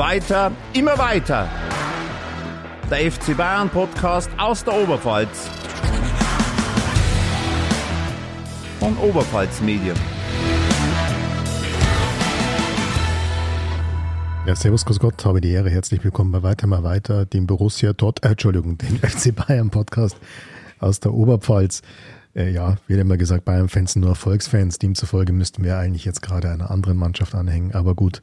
Weiter, immer weiter. Der FC Bayern Podcast aus der Oberpfalz. Von Oberpfalz Medien. Ja, servus, grüß Gott, habe die Ehre. Herzlich willkommen bei Weiter mal weiter, dem Borussia dort, äh, Entschuldigung, dem FC Bayern Podcast aus der Oberpfalz. Äh, ja, wie immer gesagt, Bayern-Fans sind nur Erfolgsfans. Demzufolge müssten wir eigentlich jetzt gerade einer anderen Mannschaft anhängen. Aber gut.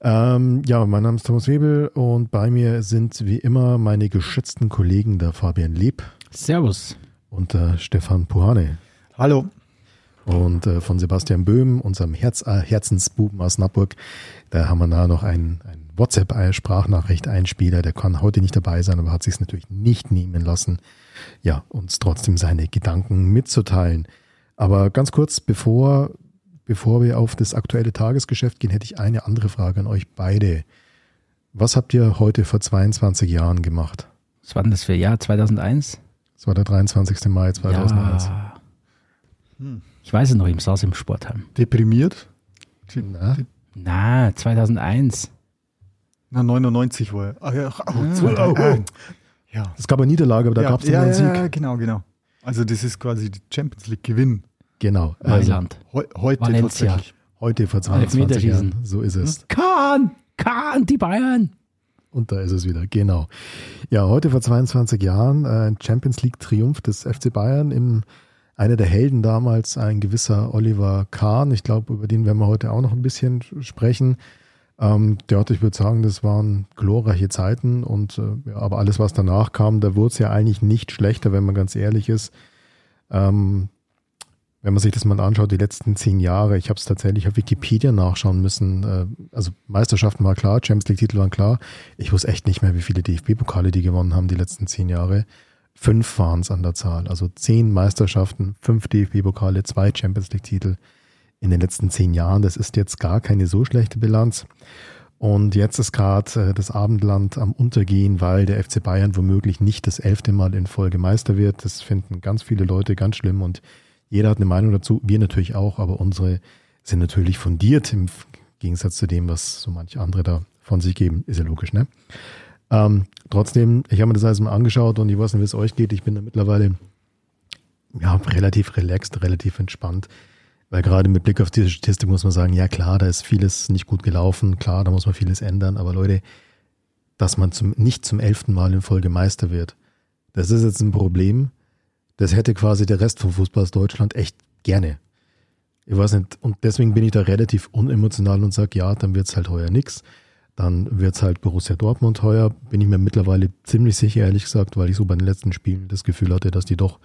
Ähm, ja, mein Name ist Thomas Webel und bei mir sind wie immer meine geschätzten Kollegen, der Fabian Lieb. Servus. Und der Stefan Puhane. Hallo. Und äh, von Sebastian Böhm, unserem Herz, äh, Herzensbuben aus Nappburg, da haben wir da noch ein, ein WhatsApp-Sprachnachricht-Einspieler. Der kann heute nicht dabei sein, aber hat sich natürlich nicht nehmen lassen, ja, uns trotzdem seine Gedanken mitzuteilen. Aber ganz kurz, bevor, bevor wir auf das aktuelle Tagesgeschäft gehen, hätte ich eine andere Frage an euch beide. Was habt ihr heute vor 22 Jahren gemacht? Was war denn das für Jahr? 2001? Das war der 23. Mai 2001. Ja. Ich weiß es noch, ich saß im Sportheim. Deprimiert? Na? Na, 2001. Na, 99 war er. Ach ja, oh, Ah. zwei- oh, oh. ja. Es gab eine Niederlage, aber da ja, gab es ja, einen Sieg. ja, genau, genau. Also das ist quasi die Champions League Genau. Also Mailand. Heu heute Valencia. tatsächlich. heute vor 22 Elfmeterschießen. Jahren. So ist es. Kahn! Kahn, die Bayern! Und da ist es wieder, genau. Ja, heute vor 22 Jahren äh, ein Champions League Triumph des FC Bayern im einer der Helden damals, ein gewisser Oliver Kahn. Ich glaube, über den werden wir heute auch noch ein bisschen sprechen. Ähm, der hat, ich würde sagen, das waren glorreiche Zeiten und äh, ja, aber alles, was danach kam, da wurde es ja eigentlich nicht schlechter, wenn man ganz ehrlich ist. Ähm, wenn man sich das mal anschaut, die letzten zehn Jahre, ich habe es tatsächlich auf Wikipedia nachschauen müssen. Äh, also Meisterschaften war klar, Champions League-Titel waren klar. Ich wusste echt nicht mehr, wie viele DFB-Pokale die gewonnen haben die letzten zehn Jahre. Fünf waren es an der Zahl. Also zehn Meisterschaften, fünf DFB-Pokale, zwei Champions League-Titel in den letzten zehn Jahren. Das ist jetzt gar keine so schlechte Bilanz. Und jetzt ist gerade äh, das Abendland am Untergehen, weil der FC Bayern womöglich nicht das elfte Mal in Folge Meister wird. Das finden ganz viele Leute ganz schlimm und jeder hat eine Meinung dazu. Wir natürlich auch, aber unsere sind natürlich fundiert im Gegensatz zu dem, was so manche andere da von sich geben. Ist ja logisch, ne? Ähm, trotzdem, ich habe mir das alles mal angeschaut und ich weiß nicht, wie es euch geht. Ich bin da mittlerweile ja, relativ relaxed, relativ entspannt. Weil gerade mit Blick auf diese Statistik muss man sagen, ja klar, da ist vieles nicht gut gelaufen, klar, da muss man vieles ändern, aber Leute, dass man zum, nicht zum elften Mal in Folge Meister wird, das ist jetzt ein Problem, das hätte quasi der Rest vom Fußball aus Deutschland echt gerne. Ich weiß nicht, und deswegen bin ich da relativ unemotional und sage, ja, dann wird's halt heuer nix. Dann wird's halt Borussia Dortmund heuer. Bin ich mir mittlerweile ziemlich sicher, ehrlich gesagt, weil ich so bei den letzten Spielen das Gefühl hatte, dass die doch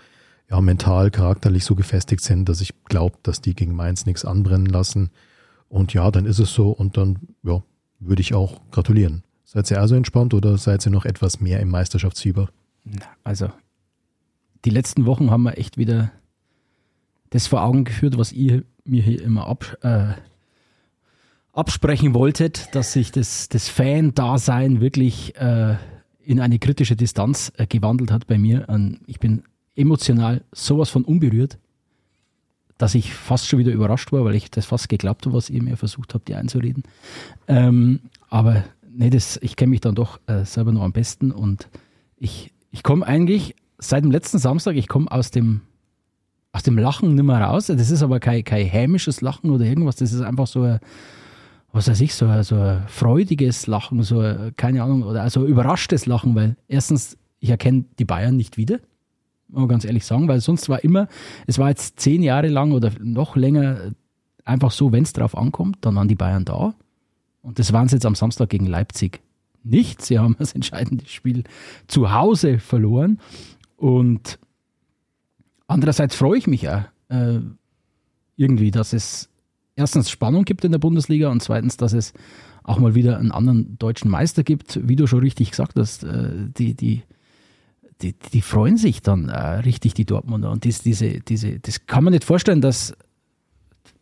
ja mental, charakterlich so gefestigt sind, dass ich glaube, dass die gegen Mainz nichts anbrennen lassen. Und ja, dann ist es so und dann ja, würde ich auch gratulieren. Seid ihr also entspannt oder seid ihr noch etwas mehr im Meisterschaftsfieber? Also, die letzten Wochen haben wir echt wieder das vor Augen geführt, was ihr mir hier immer ab, äh, absprechen wolltet, dass sich das, das Fan-Dasein wirklich äh, in eine kritische Distanz äh, gewandelt hat bei mir. Und ich bin emotional sowas von unberührt, dass ich fast schon wieder überrascht war, weil ich das fast geglaubt habe, was ihr mir versucht habt, ihr einzureden. Ähm, aber nee, das, ich kenne mich dann doch äh, selber noch am besten und ich, ich komme eigentlich seit dem letzten Samstag, ich komme aus dem, aus dem Lachen nicht mehr raus. Das ist aber kein, kein hämisches Lachen oder irgendwas, das ist einfach so ein, was weiß ich, so ein, so ein freudiges Lachen, so ein, keine Ahnung, oder also überraschtes Lachen, weil erstens, ich erkenne die Bayern nicht wieder, muss man ganz ehrlich sagen, weil sonst war immer, es war jetzt zehn Jahre lang oder noch länger einfach so, wenn es drauf ankommt, dann waren die Bayern da. Und das waren sie jetzt am Samstag gegen Leipzig nicht. Sie haben das entscheidende Spiel zu Hause verloren. Und andererseits freue ich mich auch äh, irgendwie, dass es erstens Spannung gibt in der Bundesliga und zweitens, dass es auch mal wieder einen anderen deutschen Meister gibt. Wie du schon richtig gesagt hast, äh, die, die, die, die freuen sich dann äh, richtig, die Dortmunder. Und dies, diese, diese, das kann man nicht vorstellen, dass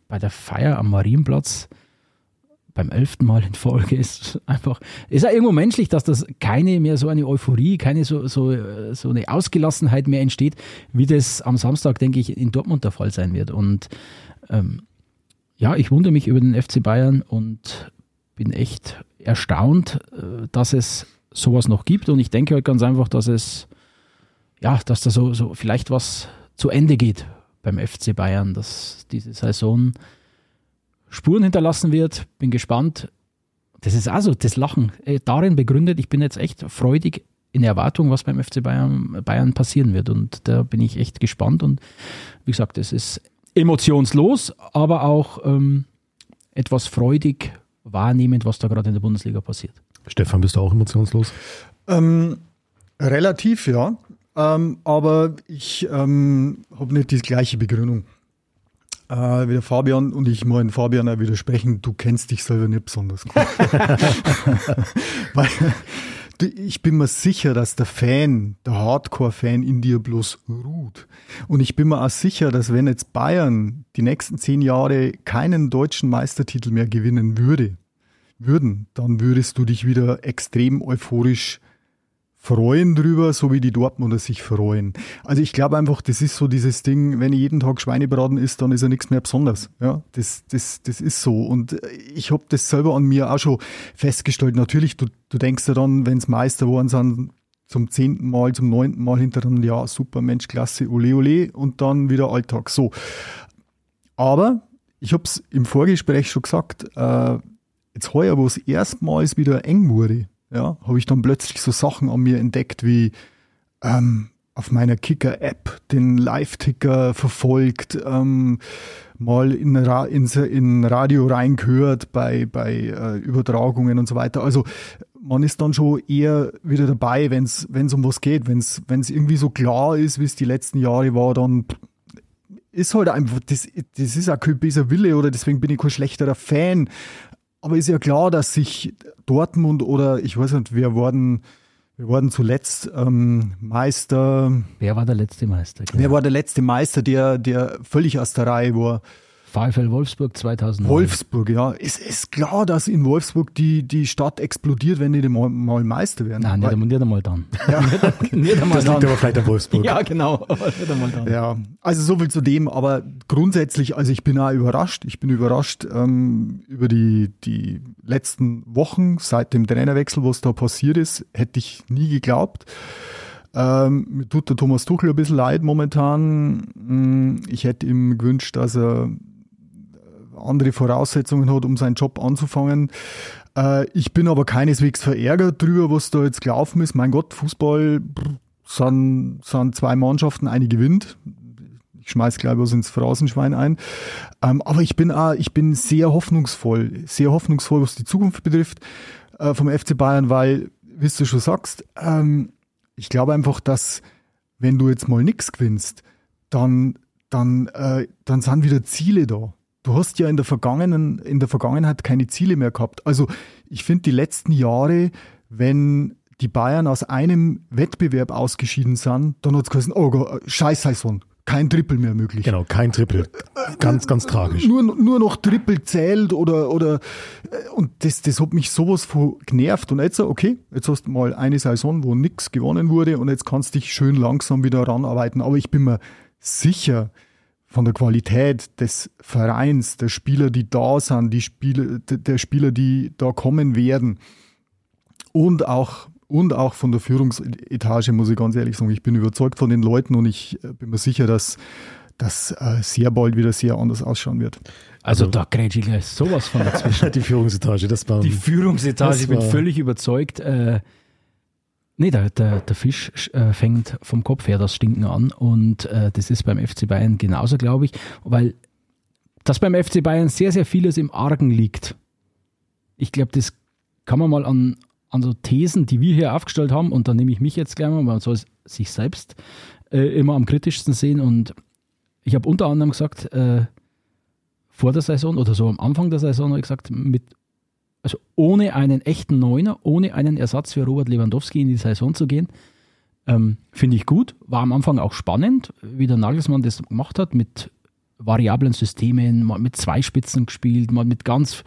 bei der Feier am Marienplatz beim elften Mal in Folge ist einfach, ist ja irgendwo menschlich, dass das keine mehr so eine Euphorie, keine so, so, äh, so eine Ausgelassenheit mehr entsteht, wie das am Samstag, denke ich, in Dortmund der Fall sein wird. Und ähm, ja, ich wundere mich über den FC Bayern und bin echt erstaunt, äh, dass es sowas noch gibt. Und ich denke halt ganz einfach, dass es, ja, dass da so, so vielleicht was zu Ende geht beim FC Bayern, dass diese Saison Spuren hinterlassen wird. Bin gespannt. Das ist also das Lachen äh, darin begründet. Ich bin jetzt echt freudig in Erwartung, was beim FC Bayern, Bayern passieren wird. Und da bin ich echt gespannt. Und wie gesagt, es ist emotionslos, aber auch ähm, etwas freudig wahrnehmend, was da gerade in der Bundesliga passiert. Stefan, bist du auch emotionslos? Ähm, relativ, ja. Ähm, aber ich ähm, habe nicht die gleiche Begründung äh, wie der Fabian und ich muss Fabian auch widersprechen, du kennst dich selber nicht besonders gut. Weil ich bin mir sicher, dass der Fan, der Hardcore-Fan in dir bloß ruht. Und ich bin mir auch sicher, dass wenn jetzt Bayern die nächsten zehn Jahre keinen deutschen Meistertitel mehr gewinnen würde, würden, dann würdest du dich wieder extrem euphorisch freuen drüber, so wie die Dortmunder sich freuen. Also ich glaube einfach, das ist so dieses Ding, wenn ich jeden Tag Schweinebraten isst, dann ist ja nichts mehr besonders. Ja, das, das, das ist so. Und ich habe das selber an mir auch schon festgestellt. Natürlich, du, du denkst ja dann, wenn es Meister geworden sind, zum zehnten Mal, zum neunten Mal hintereinander, ja, super, Mensch, klasse, ole, ole, und dann wieder Alltag. So. Aber ich habe es im Vorgespräch schon gesagt, äh, jetzt heuer, wo es erstmals wieder eng wurde, ja, habe ich dann plötzlich so Sachen an mir entdeckt wie ähm, auf meiner Kicker-App den Live-Ticker verfolgt, ähm, mal in, Ra ins, in Radio reingehört bei, bei äh, Übertragungen und so weiter. Also man ist dann schon eher wieder dabei, wenn es um was geht. Wenn es irgendwie so klar ist, wie es die letzten Jahre war, dann ist halt einfach, das, das ist auch kein böser Wille oder deswegen bin ich kein schlechterer Fan. Aber ist ja klar, dass sich Dortmund oder ich weiß nicht, wir wurden, wir wurden zuletzt ähm, Meister. Wer war der letzte Meister? Genau. Wer war der letzte Meister, der, der völlig aus der Reihe war? VfL Wolfsburg 2009. Wolfsburg, ja. Es ist klar, dass in Wolfsburg die, die Stadt explodiert, wenn die mal, mal Meister werden. Nein, nicht, nicht einmal dann. Ja. nicht einmal das dann. liegt aber vielleicht an Wolfsburg. Ja, genau. nicht einmal dann. Ja, also so viel zu dem. Aber grundsätzlich, also ich bin auch überrascht. Ich bin überrascht ähm, über die, die letzten Wochen seit dem Trainerwechsel, was da passiert ist. Hätte ich nie geglaubt. Ähm, mir tut der Thomas Tuchel ein bisschen leid momentan. Mm, ich hätte ihm gewünscht, dass er andere Voraussetzungen hat, um seinen Job anzufangen. Äh, ich bin aber keineswegs verärgert drüber, was da jetzt gelaufen ist. Mein Gott, Fußball sind, sind zwei Mannschaften, eine gewinnt. Ich schmeiß gleich was ins Phrasenschwein ein. Ähm, aber ich bin auch, ich bin sehr hoffnungsvoll, sehr hoffnungsvoll, was die Zukunft betrifft äh, vom FC Bayern, weil, wie du schon sagst, ähm, ich glaube einfach, dass wenn du jetzt mal nichts gewinnst, dann, dann, äh, dann sind wieder Ziele da du hast ja in der, vergangenen, in der Vergangenheit keine Ziele mehr gehabt. Also ich finde die letzten Jahre, wenn die Bayern aus einem Wettbewerb ausgeschieden sind, dann hat es geheißen, oh Gott, scheiß Saison, kein Triple mehr möglich. Genau, kein Triple. Ganz, ganz tragisch. Nur, nur noch Triple zählt oder, oder, äh, und das, das hat mich sowas von genervt. Und jetzt, okay, jetzt hast du mal eine Saison, wo nichts gewonnen wurde und jetzt kannst du dich schön langsam wieder ranarbeiten. Aber ich bin mir sicher, von der Qualität des Vereins, der Spieler, die da sind, die Spieler, der Spieler, die da kommen werden und auch und auch von der Führungsetage muss ich ganz ehrlich sagen, ich bin überzeugt von den Leuten und ich äh, bin mir sicher, dass das äh, sehr bald wieder sehr anders ausschauen wird. Also, also da grätsche ich gleich sowas von dazwischen. die Führungsetage, das war die Führungsetage. Ich bin völlig überzeugt. Äh, Nee, der, der, der Fisch äh, fängt vom Kopf her das Stinken an. Und äh, das ist beim FC Bayern genauso, glaube ich, weil dass beim FC Bayern sehr, sehr vieles im Argen liegt. Ich glaube, das kann man mal an, an so Thesen, die wir hier aufgestellt haben, und da nehme ich mich jetzt gleich mal, man soll sich selbst äh, immer am kritischsten sehen. Und ich habe unter anderem gesagt, äh, vor der Saison oder so am Anfang der Saison habe ich gesagt, mit also ohne einen echten Neuner, ohne einen Ersatz für Robert Lewandowski in die Saison zu gehen, ähm, finde ich gut. War am Anfang auch spannend, wie der Nagelsmann das gemacht hat, mit variablen Systemen, mal mit zwei Spitzen gespielt, mal mit ganz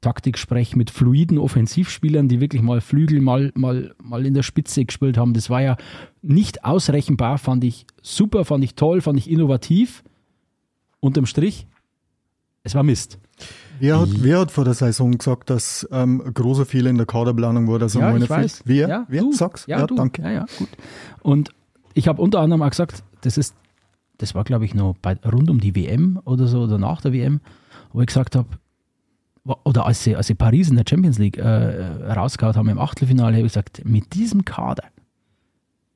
Taktiksprech, mit fluiden Offensivspielern, die wirklich mal Flügel mal, mal, mal in der Spitze gespielt haben. Das war ja nicht ausrechenbar, fand ich super, fand ich toll, fand ich innovativ. Unterm Strich es war Mist. Wer hat, wer hat vor der Saison gesagt, dass ähm, ein großer Fehler in der Kaderplanung war, dass er Ja, ich weiß. Wer? Ja, wer? du. Sag's. Ja, du. danke. Ja, ja, gut. Und ich habe unter anderem auch gesagt, das ist, das war glaube ich noch bei, rund um die WM oder so oder nach der WM, wo ich gesagt habe, oder als sie, als sie Paris in der Champions League äh, rausgehauen haben im Achtelfinale, habe ich gesagt, mit diesem Kader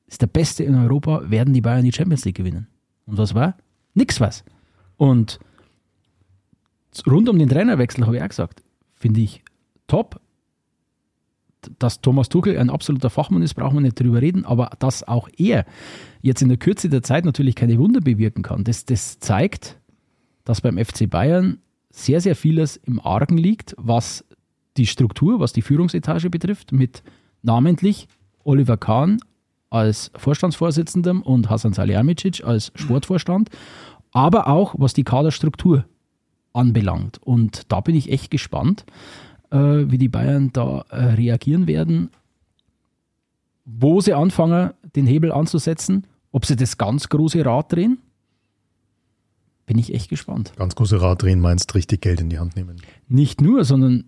ist der Beste in Europa, werden die Bayern die Champions League gewinnen. Und was war? Nix was. Und rund um den Trainerwechsel habe ich auch gesagt, finde ich top. Dass Thomas Tuchel ein absoluter Fachmann ist, brauchen wir nicht drüber reden, aber dass auch er jetzt in der Kürze der Zeit natürlich keine Wunder bewirken kann, das, das zeigt, dass beim FC Bayern sehr, sehr vieles im Argen liegt, was die Struktur, was die Führungsetage betrifft, mit namentlich Oliver Kahn als Vorstandsvorsitzendem und Hasan Salihamidzic als Sportvorstand, aber auch was die Kaderstruktur anbelangt. Und da bin ich echt gespannt, äh, wie die Bayern da äh, reagieren werden, wo sie anfangen, den Hebel anzusetzen, ob sie das ganz große Rad drehen. Bin ich echt gespannt. Ganz große Rad drehen meinst, richtig Geld in die Hand nehmen. Nicht nur, sondern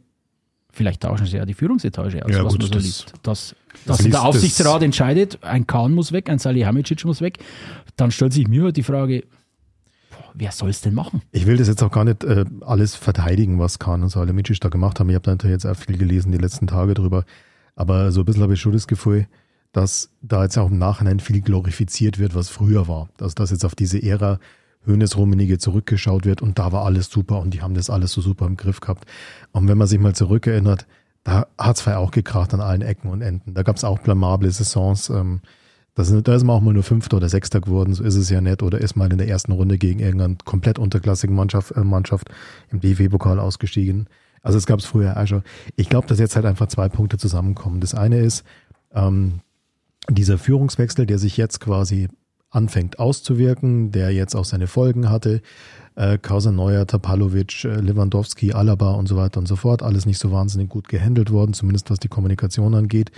vielleicht tauschen sie ja die Führungsetage aus, Ja, was gut, man so das- liest. Dass, das dass der liest- Aufsichtsrat das- entscheidet, ein Kahn muss weg, ein Salihamidzic muss weg. Dann stellt sich mir halt die Frage, wer soll es denn machen? Ich will das jetzt auch gar nicht äh, alles verteidigen, was Kahn und Salihamidzic da gemacht haben. Ich habe da jetzt auch viel gelesen die letzten Tage drüber. Aber so ein bisschen habe ich schon das Gefühl, dass da jetzt auch im Nachhinein viel glorifiziert wird, was früher war. Dass das jetzt auf diese Ära Hönes Rummenigge zurückgeschaut wird und da war alles super und die haben das alles so super im Griff gehabt. Und wenn man sich mal zurückerinnert, da hat es auch gekracht an allen Ecken und Enden. Da gab es auch blamable Saisons. Ähm, da, sind, da ist man auch mal nur Fünfter oder Sechster geworden, so ist es ja nicht. Oder ist mal in der ersten Runde gegen irgendeine komplett unterklassige Mannschaft, äh, Mannschaft im DFB-Pokal ausgestiegen. Also es gab es früher auch schon. Ich glaube, dass jetzt halt einfach zwei Punkte zusammenkommen. Das eine ist ähm, dieser Führungswechsel, der sich jetzt quasi anfängt auszuwirken, der jetzt auch seine Folgen hatte. Äh, Kauser Neuer, Tapalovic, äh, Lewandowski, Alaba und so weiter und so fort. Alles nicht so wahnsinnig gut gehandelt worden, zumindest was die Kommunikation angeht.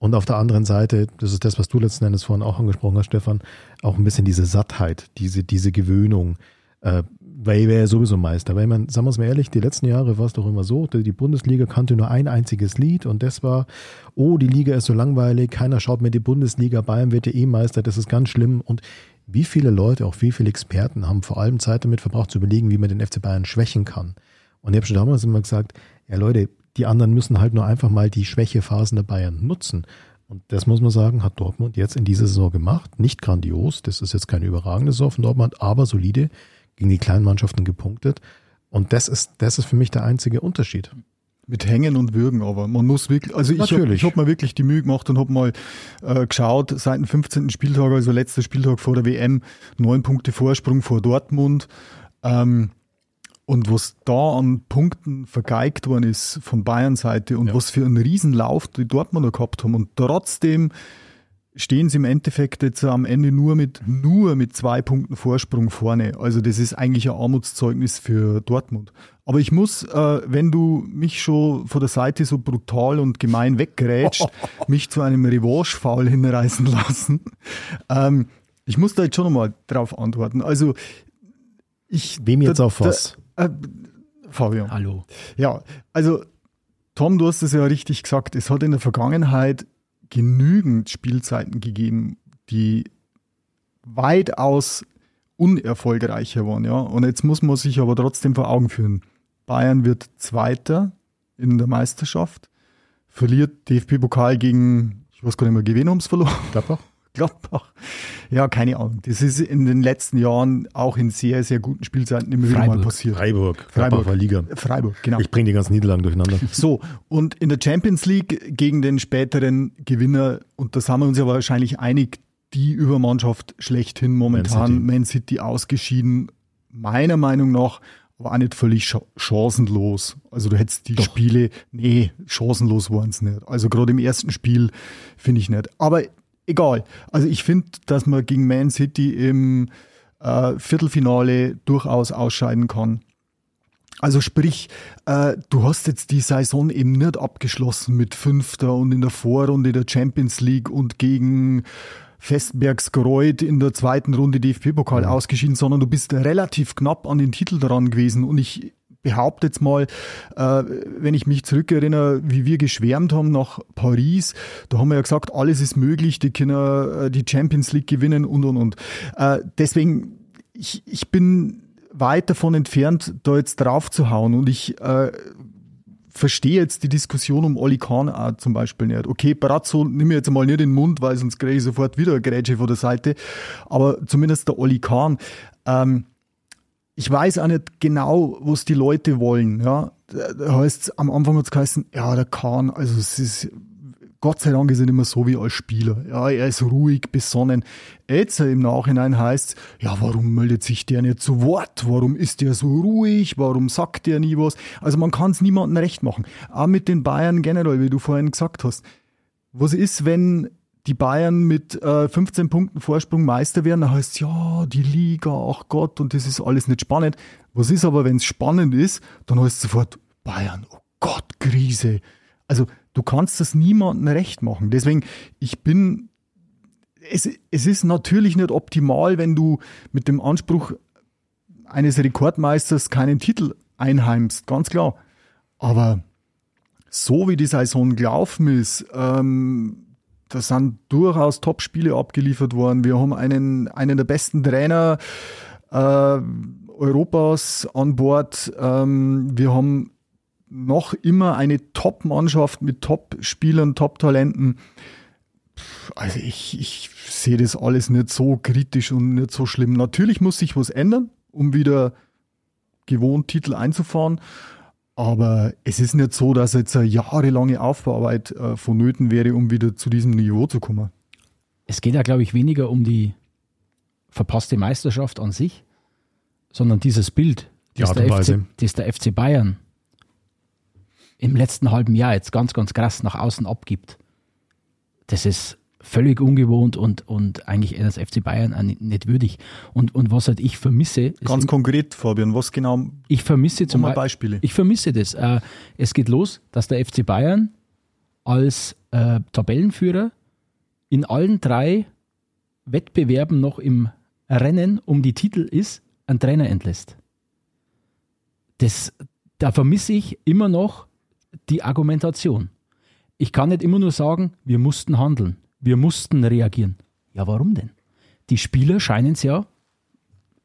Und auf der anderen Seite, das ist das, was du letzten Endes vorhin auch angesprochen hast, Stefan, auch ein bisschen diese Sattheit, diese, diese Gewöhnung. Äh, weil wäre ja sowieso Meister. Weil man, sagen wir es mal ehrlich, die letzten Jahre war es doch immer so, die Bundesliga kannte nur ein einziges Lied und das war, oh, die Liga ist so langweilig, keiner schaut mehr die Bundesliga, Bayern wird ja eh Meister, das ist ganz schlimm. Und wie viele Leute, auch wie viele Experten haben vor allem Zeit damit verbracht zu überlegen, wie man den FC Bayern schwächen kann. Und ich habe schon damals immer gesagt, ja Leute, die anderen müssen halt nur einfach mal die Schwächephasen der Bayern nutzen. Und das muss man sagen, hat Dortmund jetzt in dieser Saison gemacht. Nicht grandios, das ist jetzt keine überragende Saison von Dortmund, aber solide gegen die kleinen Mannschaften gepunktet. Und das ist, das ist für mich der einzige Unterschied. Mit Hängen und Würgen, aber man muss wirklich, also ich habe hab mir wirklich die Mühe gemacht und habe mal äh, geschaut, seit dem 15. Spieltag, also letzter Spieltag vor der WM, neun Punkte Vorsprung vor Dortmund. Ähm, und was da an Punkten vergeigt worden ist von Bayern-Seite und Ja. was für einen Riesenlauf die Dortmunder gehabt haben. Und trotzdem stehen sie im Endeffekt jetzt am Ende nur mit, nur mit zwei Punkten Vorsprung vorne. Also das ist eigentlich ein Armutszeugnis für Dortmund. Aber ich muss, äh, wenn du mich schon von der Seite so brutal und gemein weggerätscht, mich zu einem Revanche-Foul hinreißen lassen. Ähm, ich muss da jetzt schon nochmal drauf antworten. Also ich... Wem jetzt da- auf was? Äh, Fabian. Hallo. Ja, also Tom, du hast es ja richtig gesagt. Es hat in der Vergangenheit genügend Spielzeiten gegeben, die weitaus unerfolgreicher waren. Ja? Und jetzt muss man sich aber trotzdem vor Augen führen. Bayern wird Zweiter in der Meisterschaft, verliert DFB-Pokal gegen, ich weiß gar nicht mehr, haben sie verloren? Gladbach? Gladbach. Ja, keine Ahnung. Das ist in den letzten Jahren auch in sehr, sehr guten Spielzeiten immer wieder mal Freiburg. passiert. Freiburg. Freiburg. War Liga. Freiburg, genau. Ich bringe die ganzen Niederlagen durcheinander. So, und in der Champions League gegen den späteren Gewinner, und da sind wir uns ja wahrscheinlich einig, die Übermannschaft schlechthin momentan, Man Man City, ausgeschieden, meiner Meinung nach, aber auch nicht völlig cha- chancenlos. Also du hättest die Spiele, nee, chancenlos waren es nicht. Also gerade im ersten Spiel finde ich nicht. Aber egal. Also ich finde, dass man gegen Man City im äh, Viertelfinale durchaus ausscheiden kann. Also sprich, äh, du hast jetzt die Saison eben nicht abgeschlossen mit Fünfter und in der Vorrunde der Champions League und gegen Festbergsgreuth in der zweiten Runde DFB-Pokal ausgeschieden, sondern du bist relativ knapp an den Titel dran gewesen. Und ich behaupte jetzt mal, äh, wenn ich mich zurückerinnere, wie wir geschwärmt haben nach Paris, da haben wir ja gesagt, alles ist möglich, die können äh, die Champions League gewinnen und und und. Äh, deswegen, ich, ich bin weit davon entfernt, da jetzt drauf zu hauen und ich verstehe jetzt die Diskussion um Oli Kahn auch zum Beispiel nicht. Okay, Brazzo nimm ich jetzt mal nicht den Mund, weil sonst kriege ich sofort wieder eine Grätsche von der Seite. Aber zumindest der Oli Kahn. Ähm, ich weiß auch nicht genau, was die Leute wollen. Ja, da heißt am Anfang hat es geheißen, ja, der Kahn, also es ist Gott sei Dank ist er nicht mehr so wie als Spieler. Ja, er ist ruhig, besonnen. Jetzt im Nachhinein heißt ja, warum meldet sich der nicht zu Wort? Warum ist der so ruhig? Warum sagt der nie was? Also man kann es niemandem recht machen. Auch mit den Bayern generell, wie du vorhin gesagt hast. Was ist, wenn die Bayern mit äh, 15 Punkten Vorsprung Meister werden, dann heißt ja, die Liga, ach Gott, und das ist alles nicht spannend. Was ist aber, wenn es spannend ist, dann heißt es sofort, Bayern, oh Gott, Krise. Also du kannst das niemandem recht machen. Deswegen, ich bin, es, es ist natürlich nicht optimal, wenn du mit dem Anspruch eines Rekordmeisters keinen Titel einheimst, ganz klar. Aber so wie die Saison gelaufen ist, ähm, da sind durchaus Top-Spiele abgeliefert worden. Wir haben einen, einen der besten Trainer äh, Europas an Bord. Ähm, wir haben noch immer eine Top-Mannschaft mit Top-Spielern, Top-Talenten. Also ich, ich sehe das alles nicht so kritisch und nicht so schlimm. Natürlich muss sich was ändern, um wieder gewohnt Titel einzufahren. Aber es ist nicht so, dass jetzt eine jahrelange Aufbauarbeit äh, vonnöten wäre, um wieder zu diesem Niveau zu kommen. Es geht ja, glaube ich, weniger um die verpasste Meisterschaft an sich, sondern dieses Bild, das, der FC, das der FC Bayern im letzten halben Jahr jetzt ganz, ganz krass nach außen abgibt. Das ist völlig ungewohnt und, und eigentlich das FC Bayern nicht würdig. Und, und was halt ich vermisse. Ganz konkret, Fabian, was genau? Ich vermisse zum Beispiel. Ich vermisse das. Äh, es geht los, dass der FC Bayern als äh, Tabellenführer in allen drei Wettbewerben noch im Rennen um die Titel ist, einen Trainer entlässt. Das, da vermisse ich immer noch die Argumentation. Ich kann nicht immer nur sagen, wir mussten handeln, wir mussten reagieren. Ja, warum denn? Die Spieler scheinen es ja,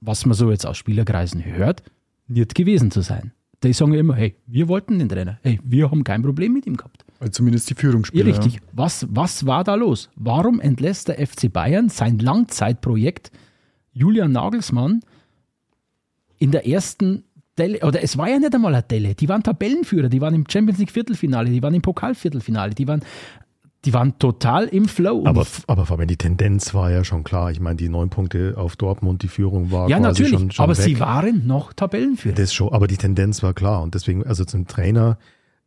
was man so jetzt aus Spielerkreisen hört, nicht gewesen zu sein. Die sagen ja immer, hey, wir wollten den Trainer, hey, wir haben kein Problem mit ihm gehabt. Also zumindest die Führungsspieler. Ja, richtig. Ja. Was, was war da los? Warum entlässt der FC Bayern sein Langzeitprojekt Julian Nagelsmann in der ersten Delle, oder es war ja nicht einmal eine Delle, die waren Tabellenführer, die waren im Champions League Viertelfinale, die waren im Pokalviertelfinale, die waren, die waren total im Flow. Aber, aber Fabian, die Tendenz war ja schon klar. Ich meine, die neun Punkte auf Dortmund, die Führung war ja, natürlich, schon, schon aber weg. sie waren noch Tabellenführer. Das schon, aber die Tendenz war klar und deswegen, also zum Trainer,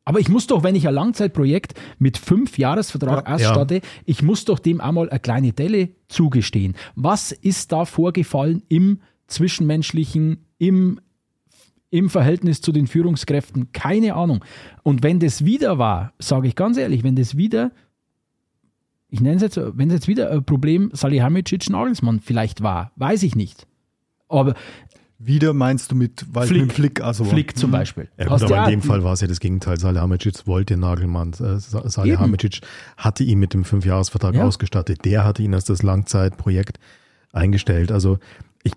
aber ich muss doch, wenn ich ein Langzeitprojekt mit fünf Jahresvertrag Ja, ausstatte, ich muss doch dem einmal eine kleine Delle zugestehen. Was ist da vorgefallen im Zwischenmenschlichen, im, im Verhältnis zu den Führungskräften? Keine Ahnung. Und wenn das wieder war, sage ich ganz ehrlich, wenn das wieder, ich nenne es jetzt, wenn es jetzt wieder ein Problem Salihamidzic Nagelsmann vielleicht war, weiß ich nicht. Aber Wieder meinst du mit, weil Flick. mit Flick, also Flick zum Beispiel. Ja, gut, aber in dem Fall war es ja das Gegenteil. Salihamidzic wollte Nagelmann. Äh, Sa- Salihamidzic hatte ihn mit dem Fünfjahresvertrag Ja. ausgestattet. Der hatte ihn als das Langzeitprojekt eingestellt. Also ich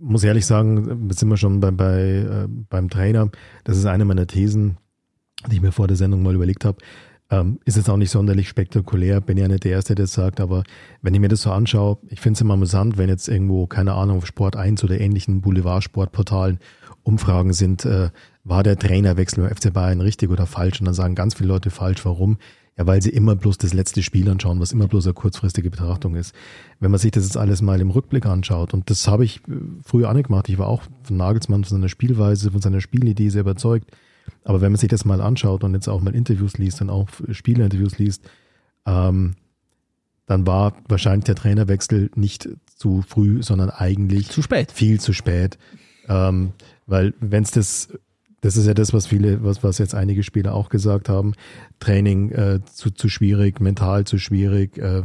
muss ehrlich sagen, jetzt sind wir schon bei, bei, äh, beim Trainer. Das ist eine meiner Thesen, die ich mir vor der Sendung mal überlegt habe. Ähm, ist jetzt auch nicht sonderlich spektakulär, bin ja nicht der Erste, der das sagt, aber wenn ich mir das so anschaue, ich finde es immer amüsant, wenn jetzt irgendwo, keine Ahnung, auf Sport 1 oder ähnlichen Boulevardsportportalen Umfragen sind, äh, war der Trainerwechsel beim FC Bayern richtig oder falsch? Und dann sagen ganz viele Leute falsch. Warum? Ja, weil sie immer bloß das letzte Spiel anschauen, was immer bloß eine kurzfristige Betrachtung ist. Wenn man sich das jetzt alles mal im Rückblick anschaut, und das habe ich äh, früher auch nicht gemacht, ich war auch von Nagelsmann, von seiner Spielweise, von seiner Spielidee sehr überzeugt. Aber wenn man sich das mal anschaut und jetzt auch mal Interviews liest, dann auch Spielerinterviews liest, ähm, dann war wahrscheinlich der Trainerwechsel nicht zu früh, sondern eigentlich Zu spät. viel zu spät. Ähm, weil wenn es das, das ist ja das, was viele, was, was jetzt einige Spieler auch gesagt haben, Training äh, zu, zu schwierig, mental zu schwierig, äh,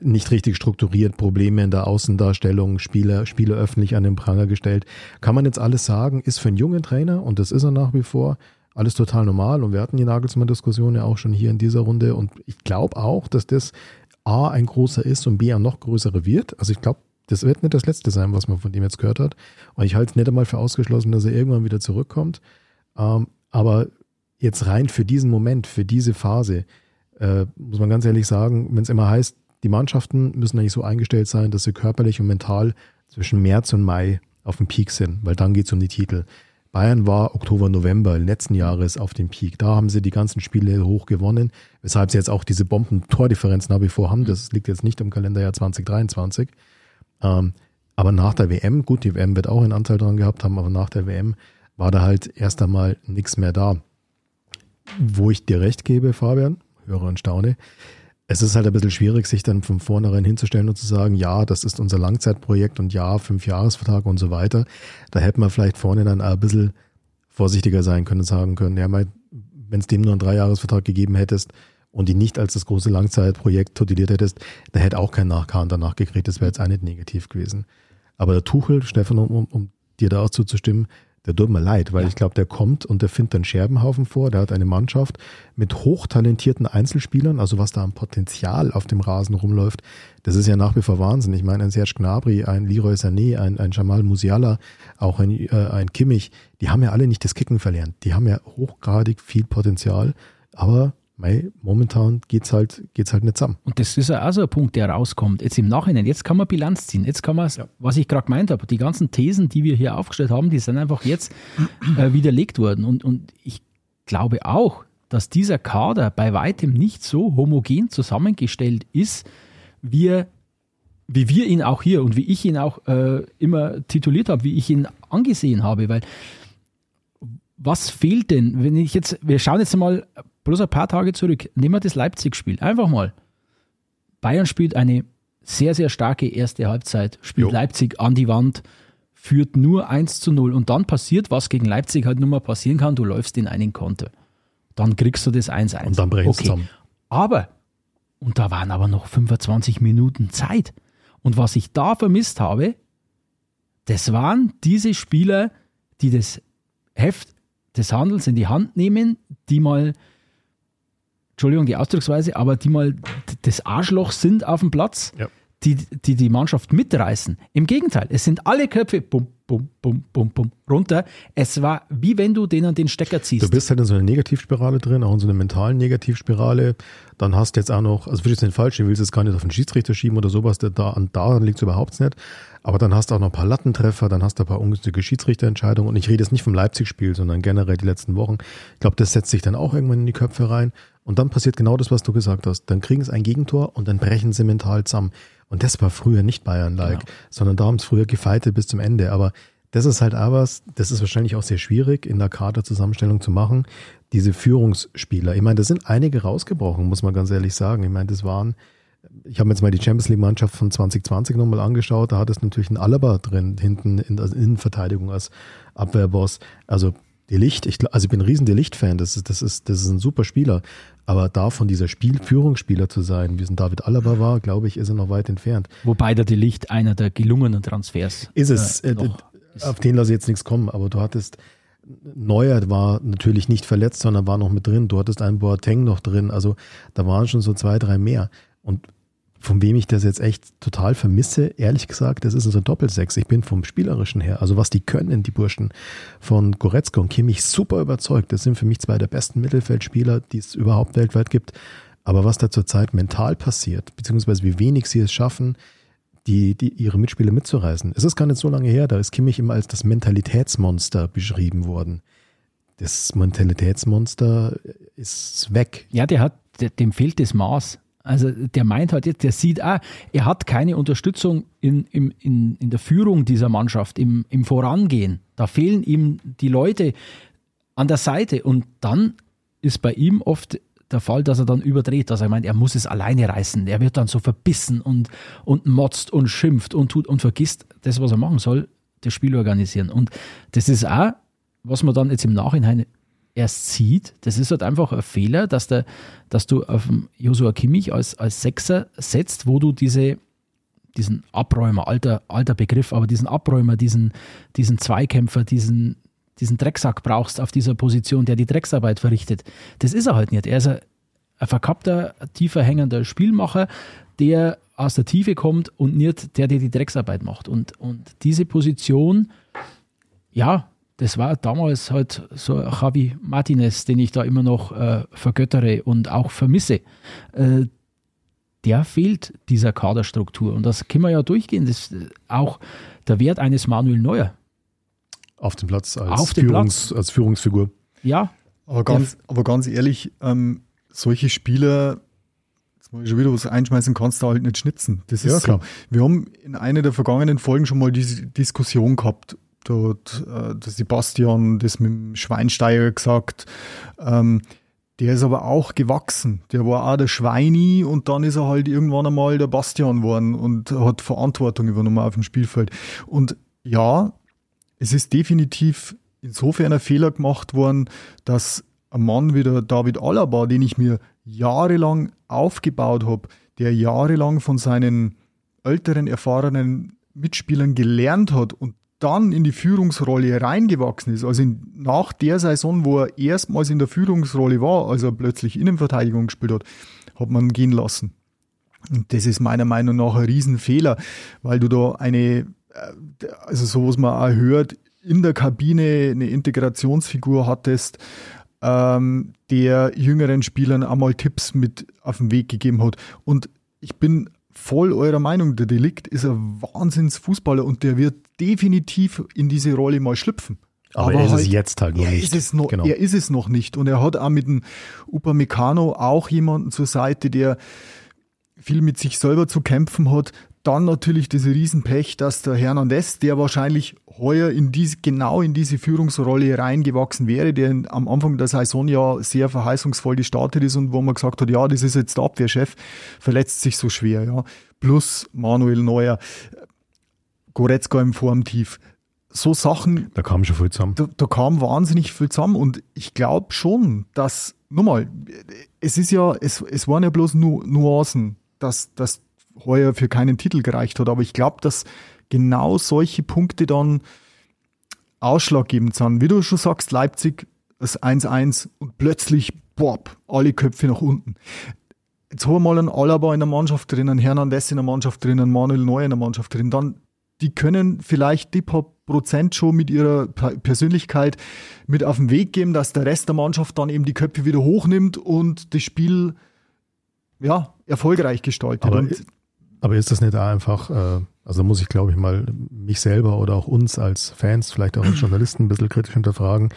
nicht richtig strukturiert, Probleme in der Außendarstellung, Spieler, Spieler öffentlich an den Pranger gestellt. Kann man jetzt alles sagen, ist für einen jungen Trainer, und das ist er nach wie vor, alles total normal. Und wir hatten die Nagelsmann-Diskussion ja auch schon hier in dieser Runde. Und ich glaube auch, dass das A ein großer ist und B ein noch größere wird. Also ich glaube, das wird nicht das Letzte sein, was man von dem jetzt gehört hat. Und ich halte es nicht einmal für ausgeschlossen, dass er irgendwann wieder zurückkommt. Ähm, aber jetzt rein für diesen Moment, für diese Phase, äh, muss man ganz ehrlich sagen, wenn es immer heißt, die Mannschaften müssen eigentlich so eingestellt sein, dass sie körperlich und mental zwischen März und Mai auf dem Peak sind, weil dann geht es um die Titel. Bayern war Oktober, November letzten Jahres auf dem Peak. Da haben sie die ganzen Spiele hoch gewonnen, weshalb sie jetzt auch diese Bomben-Tordifferenz nach wie vor haben. Das liegt jetzt nicht im Kalenderjahr 2023. Ähm, aber nach der WM, gut, die WM wird auch einen Anteil daran gehabt haben, aber nach der WM war da halt erst einmal nichts mehr da. Wo ich dir recht gebe, Fabian, höre und staune, es ist halt ein bisschen schwierig, sich dann von vornherein hinzustellen und zu sagen, ja, das ist unser Langzeitprojekt und ja, fünf Jahresvertrag und so weiter. Da hätte man vielleicht vorne dann ein bisschen vorsichtiger sein können und sagen können, ja, wenn es dem nur einen Dreijahresvertrag gegeben hättest und ihn nicht als das große Langzeitprojekt tituliert hättest, da hätte auch kein Nachkahn danach gekriegt. Das wäre jetzt auch nicht negativ gewesen. Aber der Tuchel, Stefan, um, um dir da auch zuzustimmen, der tut mir leid, weil ja. ich glaube, der kommt und der findet einen Scherbenhaufen vor. Der hat eine Mannschaft mit hochtalentierten Einzelspielern, also was da am Potenzial auf dem Rasen rumläuft, das ist ja nach wie vor Wahnsinn. Ich meine, ein Serge Gnabry, ein Leroy Sané, ein, ein Jamal Musiala, auch ein, äh, ein Kimmich, die haben ja alle nicht das Kicken verlernt. Die haben ja hochgradig viel Potenzial, aber Mei, momentan geht's halt, geht's halt nicht zusammen. Und das ist ja auch so ein Punkt, der rauskommt. Jetzt im Nachhinein, jetzt kann man Bilanz ziehen. Jetzt kann man, ja. was ich gerade gemeint habe, die ganzen Thesen, die wir hier aufgestellt haben, die sind einfach jetzt äh, widerlegt worden. Und, und ich glaube auch, dass dieser Kader bei weitem nicht so homogen zusammengestellt ist, wie, wie wir ihn auch hier und wie ich ihn auch äh, immer tituliert habe, wie ich ihn angesehen habe. Weil was fehlt denn, wenn ich jetzt, wir schauen jetzt mal bloß ein paar Tage zurück, nehmen wir das Leipzig-Spiel. Einfach mal. Bayern spielt eine sehr, sehr starke erste Halbzeit, spielt jo. Leipzig an die Wand, führt nur 1 zu 0 und dann passiert, was gegen Leipzig halt nur mal passieren kann, du läufst in einen Konter. Dann kriegst du das 1-1. Und dann brechst okay. zusammen. Aber, und da waren aber noch 25 Minuten Zeit. Und was ich da vermisst habe, das waren diese Spieler, die das Heft des Handels in die Hand nehmen, die mal Entschuldigung die Ausdrucksweise, aber die mal das Arschloch sind auf dem Platz, ja. die, die die Mannschaft mitreißen. Im Gegenteil, es sind alle Köpfe bum, bum, bum, bum, bum, runter. Es war wie wenn du denen den Stecker ziehst. Du bist halt in so einer Negativspirale drin, auch in so einer mentalen Negativspirale. Dann hast du jetzt auch noch, also willst du den falsch, du willst jetzt gar nicht auf den Schiedsrichter schieben oder sowas, da, daran liegt es überhaupt nicht. Aber dann hast du auch noch ein paar Lattentreffer, dann hast du ein paar ungünstige Schiedsrichterentscheidungen. Und ich rede jetzt nicht vom Leipzig-Spiel, sondern generell die letzten Wochen. Ich glaube, das setzt sich dann auch irgendwann in die Köpfe rein. Und dann passiert genau das, was du gesagt hast. Dann kriegen sie ein Gegentor und dann brechen sie mental zusammen. Und das war früher nicht Bayern-like, genau. sondern da haben sie früher gefeitet bis zum Ende. Aber das ist halt auch was, das ist wahrscheinlich auch sehr schwierig in der Kaderzusammenstellung zu machen. Diese Führungsspieler. Ich meine, da sind einige rausgebrochen, muss man ganz ehrlich sagen. Ich meine, das waren, ich habe mir jetzt mal die Champions League Mannschaft von 2020 nochmal angeschaut. Da hat es natürlich ein Alaba drin, hinten in der Innenverteidigung als Abwehrboss. Also die Licht, ich, also ich bin ein riesen Delicht-Fan, das ist, das, ist, das ist ein super Spieler. Aber davon dieser Spiel, Führungsspieler zu sein, wie es ein David Alaba war, glaube ich, ist er noch weit entfernt. Wobei der Delicht einer der gelungenen Transfers ist. Es, äh, äh, auf den lasse ich jetzt nichts kommen, aber du hattest, Neuer war natürlich nicht verletzt, sondern war noch mit drin. Du hattest einen Boateng noch drin, also da waren schon so zwei, drei mehr. Und von wem ich das jetzt echt total vermisse, ehrlich gesagt, das ist unser Doppelsechs. Ich bin vom Spielerischen her, also was die können, die Burschen von Goretzka und Kimmich, super überzeugt. Das sind für mich zwei der besten Mittelfeldspieler, die es überhaupt weltweit gibt. Aber was da zurzeit mental passiert, beziehungsweise wie wenig sie es schaffen, die, die ihre Mitspieler mitzureißen. Es ist gar nicht so lange her, da ist Kimmich immer als das Mentalitätsmonster beschrieben worden. Das Mentalitätsmonster ist weg. Ja, der hat, dem fehlt das Maß. Also der meint halt jetzt, der sieht auch, er hat keine Unterstützung in, in, in, in der Führung dieser Mannschaft, im, im Vorangehen. Da fehlen ihm die Leute an der Seite und dann ist bei ihm oft der Fall, dass er dann überdreht, dass er meint, er muss es alleine reißen. Er wird dann so verbissen und, und motzt und schimpft und tut und vergisst das, was er machen soll, das Spiel organisieren. Und das ist auch, was man dann jetzt im Nachhinein erst sieht. Das ist halt einfach ein Fehler, dass, der, dass du auf Joshua Kimmich als, als Sechser setzt, wo du diese, diesen Abräumer, alter, alter Begriff, aber diesen Abräumer, diesen, diesen Zweikämpfer, diesen, diesen Drecksack brauchst auf dieser Position, der die Drecksarbeit verrichtet. Das ist er halt nicht. Er ist ein, ein verkappter, tiefer hängender Spielmacher, der aus der Tiefe kommt und nicht der, der die Drecksarbeit macht. Und, und diese Position, ja, das war damals halt so Javi Martinez, den ich da immer noch äh, vergöttere und auch vermisse. Äh, der fehlt dieser Kaderstruktur. Und das können wir ja durchgehen. Das ist auch der Wert eines Manuel Neuer. Auf dem Platz als, Auf Führungs, Platz. als Führungsfigur. Ja. Aber ganz, aber ganz ehrlich, ähm, solche Spieler, jetzt mal schon wieder was einschmeißen, kannst du halt nicht schnitzen. Das ist ja, klar. So. Wir haben in einer der vergangenen Folgen schon mal diese Diskussion gehabt dort äh, der Sebastian das mit dem Schweinsteiger gesagt. Ähm, der ist aber auch gewachsen. Der war auch der Schweini und dann ist er halt irgendwann einmal der Bastian geworden und hat Verantwortung übernommen auf dem Spielfeld. Und ja, es ist definitiv insofern ein Fehler gemacht worden, dass ein Mann wie der David Alaba, den ich mir jahrelang aufgebaut habe, der jahrelang von seinen älteren, erfahrenen Mitspielern gelernt hat und dann in die Führungsrolle reingewachsen ist, also in, nach der Saison, wo er erstmals in der Führungsrolle war, als er plötzlich Innenverteidigung gespielt hat, hat man gehen lassen. Und das ist meiner Meinung nach ein Riesenfehler, weil du da eine, äh, also so was man auch hört, in der Kabine eine Integrationsfigur hattest, ähm, der jüngeren Spielern einmal Tipps mit auf den Weg gegeben hat. Und ich bin voll eurer Meinung. Der Delikt ist ein Wahnsinnsfußballer und der wird definitiv in diese Rolle mal schlüpfen. Aber, Aber er ist halt, es jetzt halt noch er nicht. Ist es noch, genau. Er ist es noch nicht. Und er hat auch mit dem Upamecano auch jemanden zur Seite, der viel mit sich selber zu kämpfen hat, dann natürlich das Riesenpech, dass der Hernandez, der wahrscheinlich heuer in diese, genau in diese Führungsrolle reingewachsen wäre, der am Anfang der Saison ja sehr verheißungsvoll gestartet ist und wo man gesagt hat, ja, das ist jetzt der Abwehrchef, verletzt sich so schwer, ja. Plus Manuel Neuer, Goretzka im Formtief. So Sachen. Da kam schon viel zusammen. Da, da kam wahnsinnig viel zusammen und ich glaube schon, dass, nochmal, es ist ja, es, es waren ja bloß nu Nuancen, dass, dass heuer für keinen Titel gereicht hat. Aber ich glaube, dass genau solche Punkte dann ausschlaggebend sind. Wie du schon sagst, Leipzig das 1-1 und plötzlich, boah, alle Köpfe nach unten. Jetzt haben wir mal einen Alaba in der Mannschaft drin, einen Hernandez in der Mannschaft drin, einen Manuel Neuer in der Mannschaft drin. Dann, die können vielleicht die paar Prozent schon mit ihrer Persönlichkeit mit auf den Weg geben, dass der Rest der Mannschaft dann eben die Köpfe wieder hochnimmt und das Spiel ja, erfolgreich gestaltet. Aber aber ist das nicht einfach, äh, also muss ich glaube ich mal mich selber oder auch uns als Fans, vielleicht auch als Journalisten ein bisschen kritisch hinterfragen.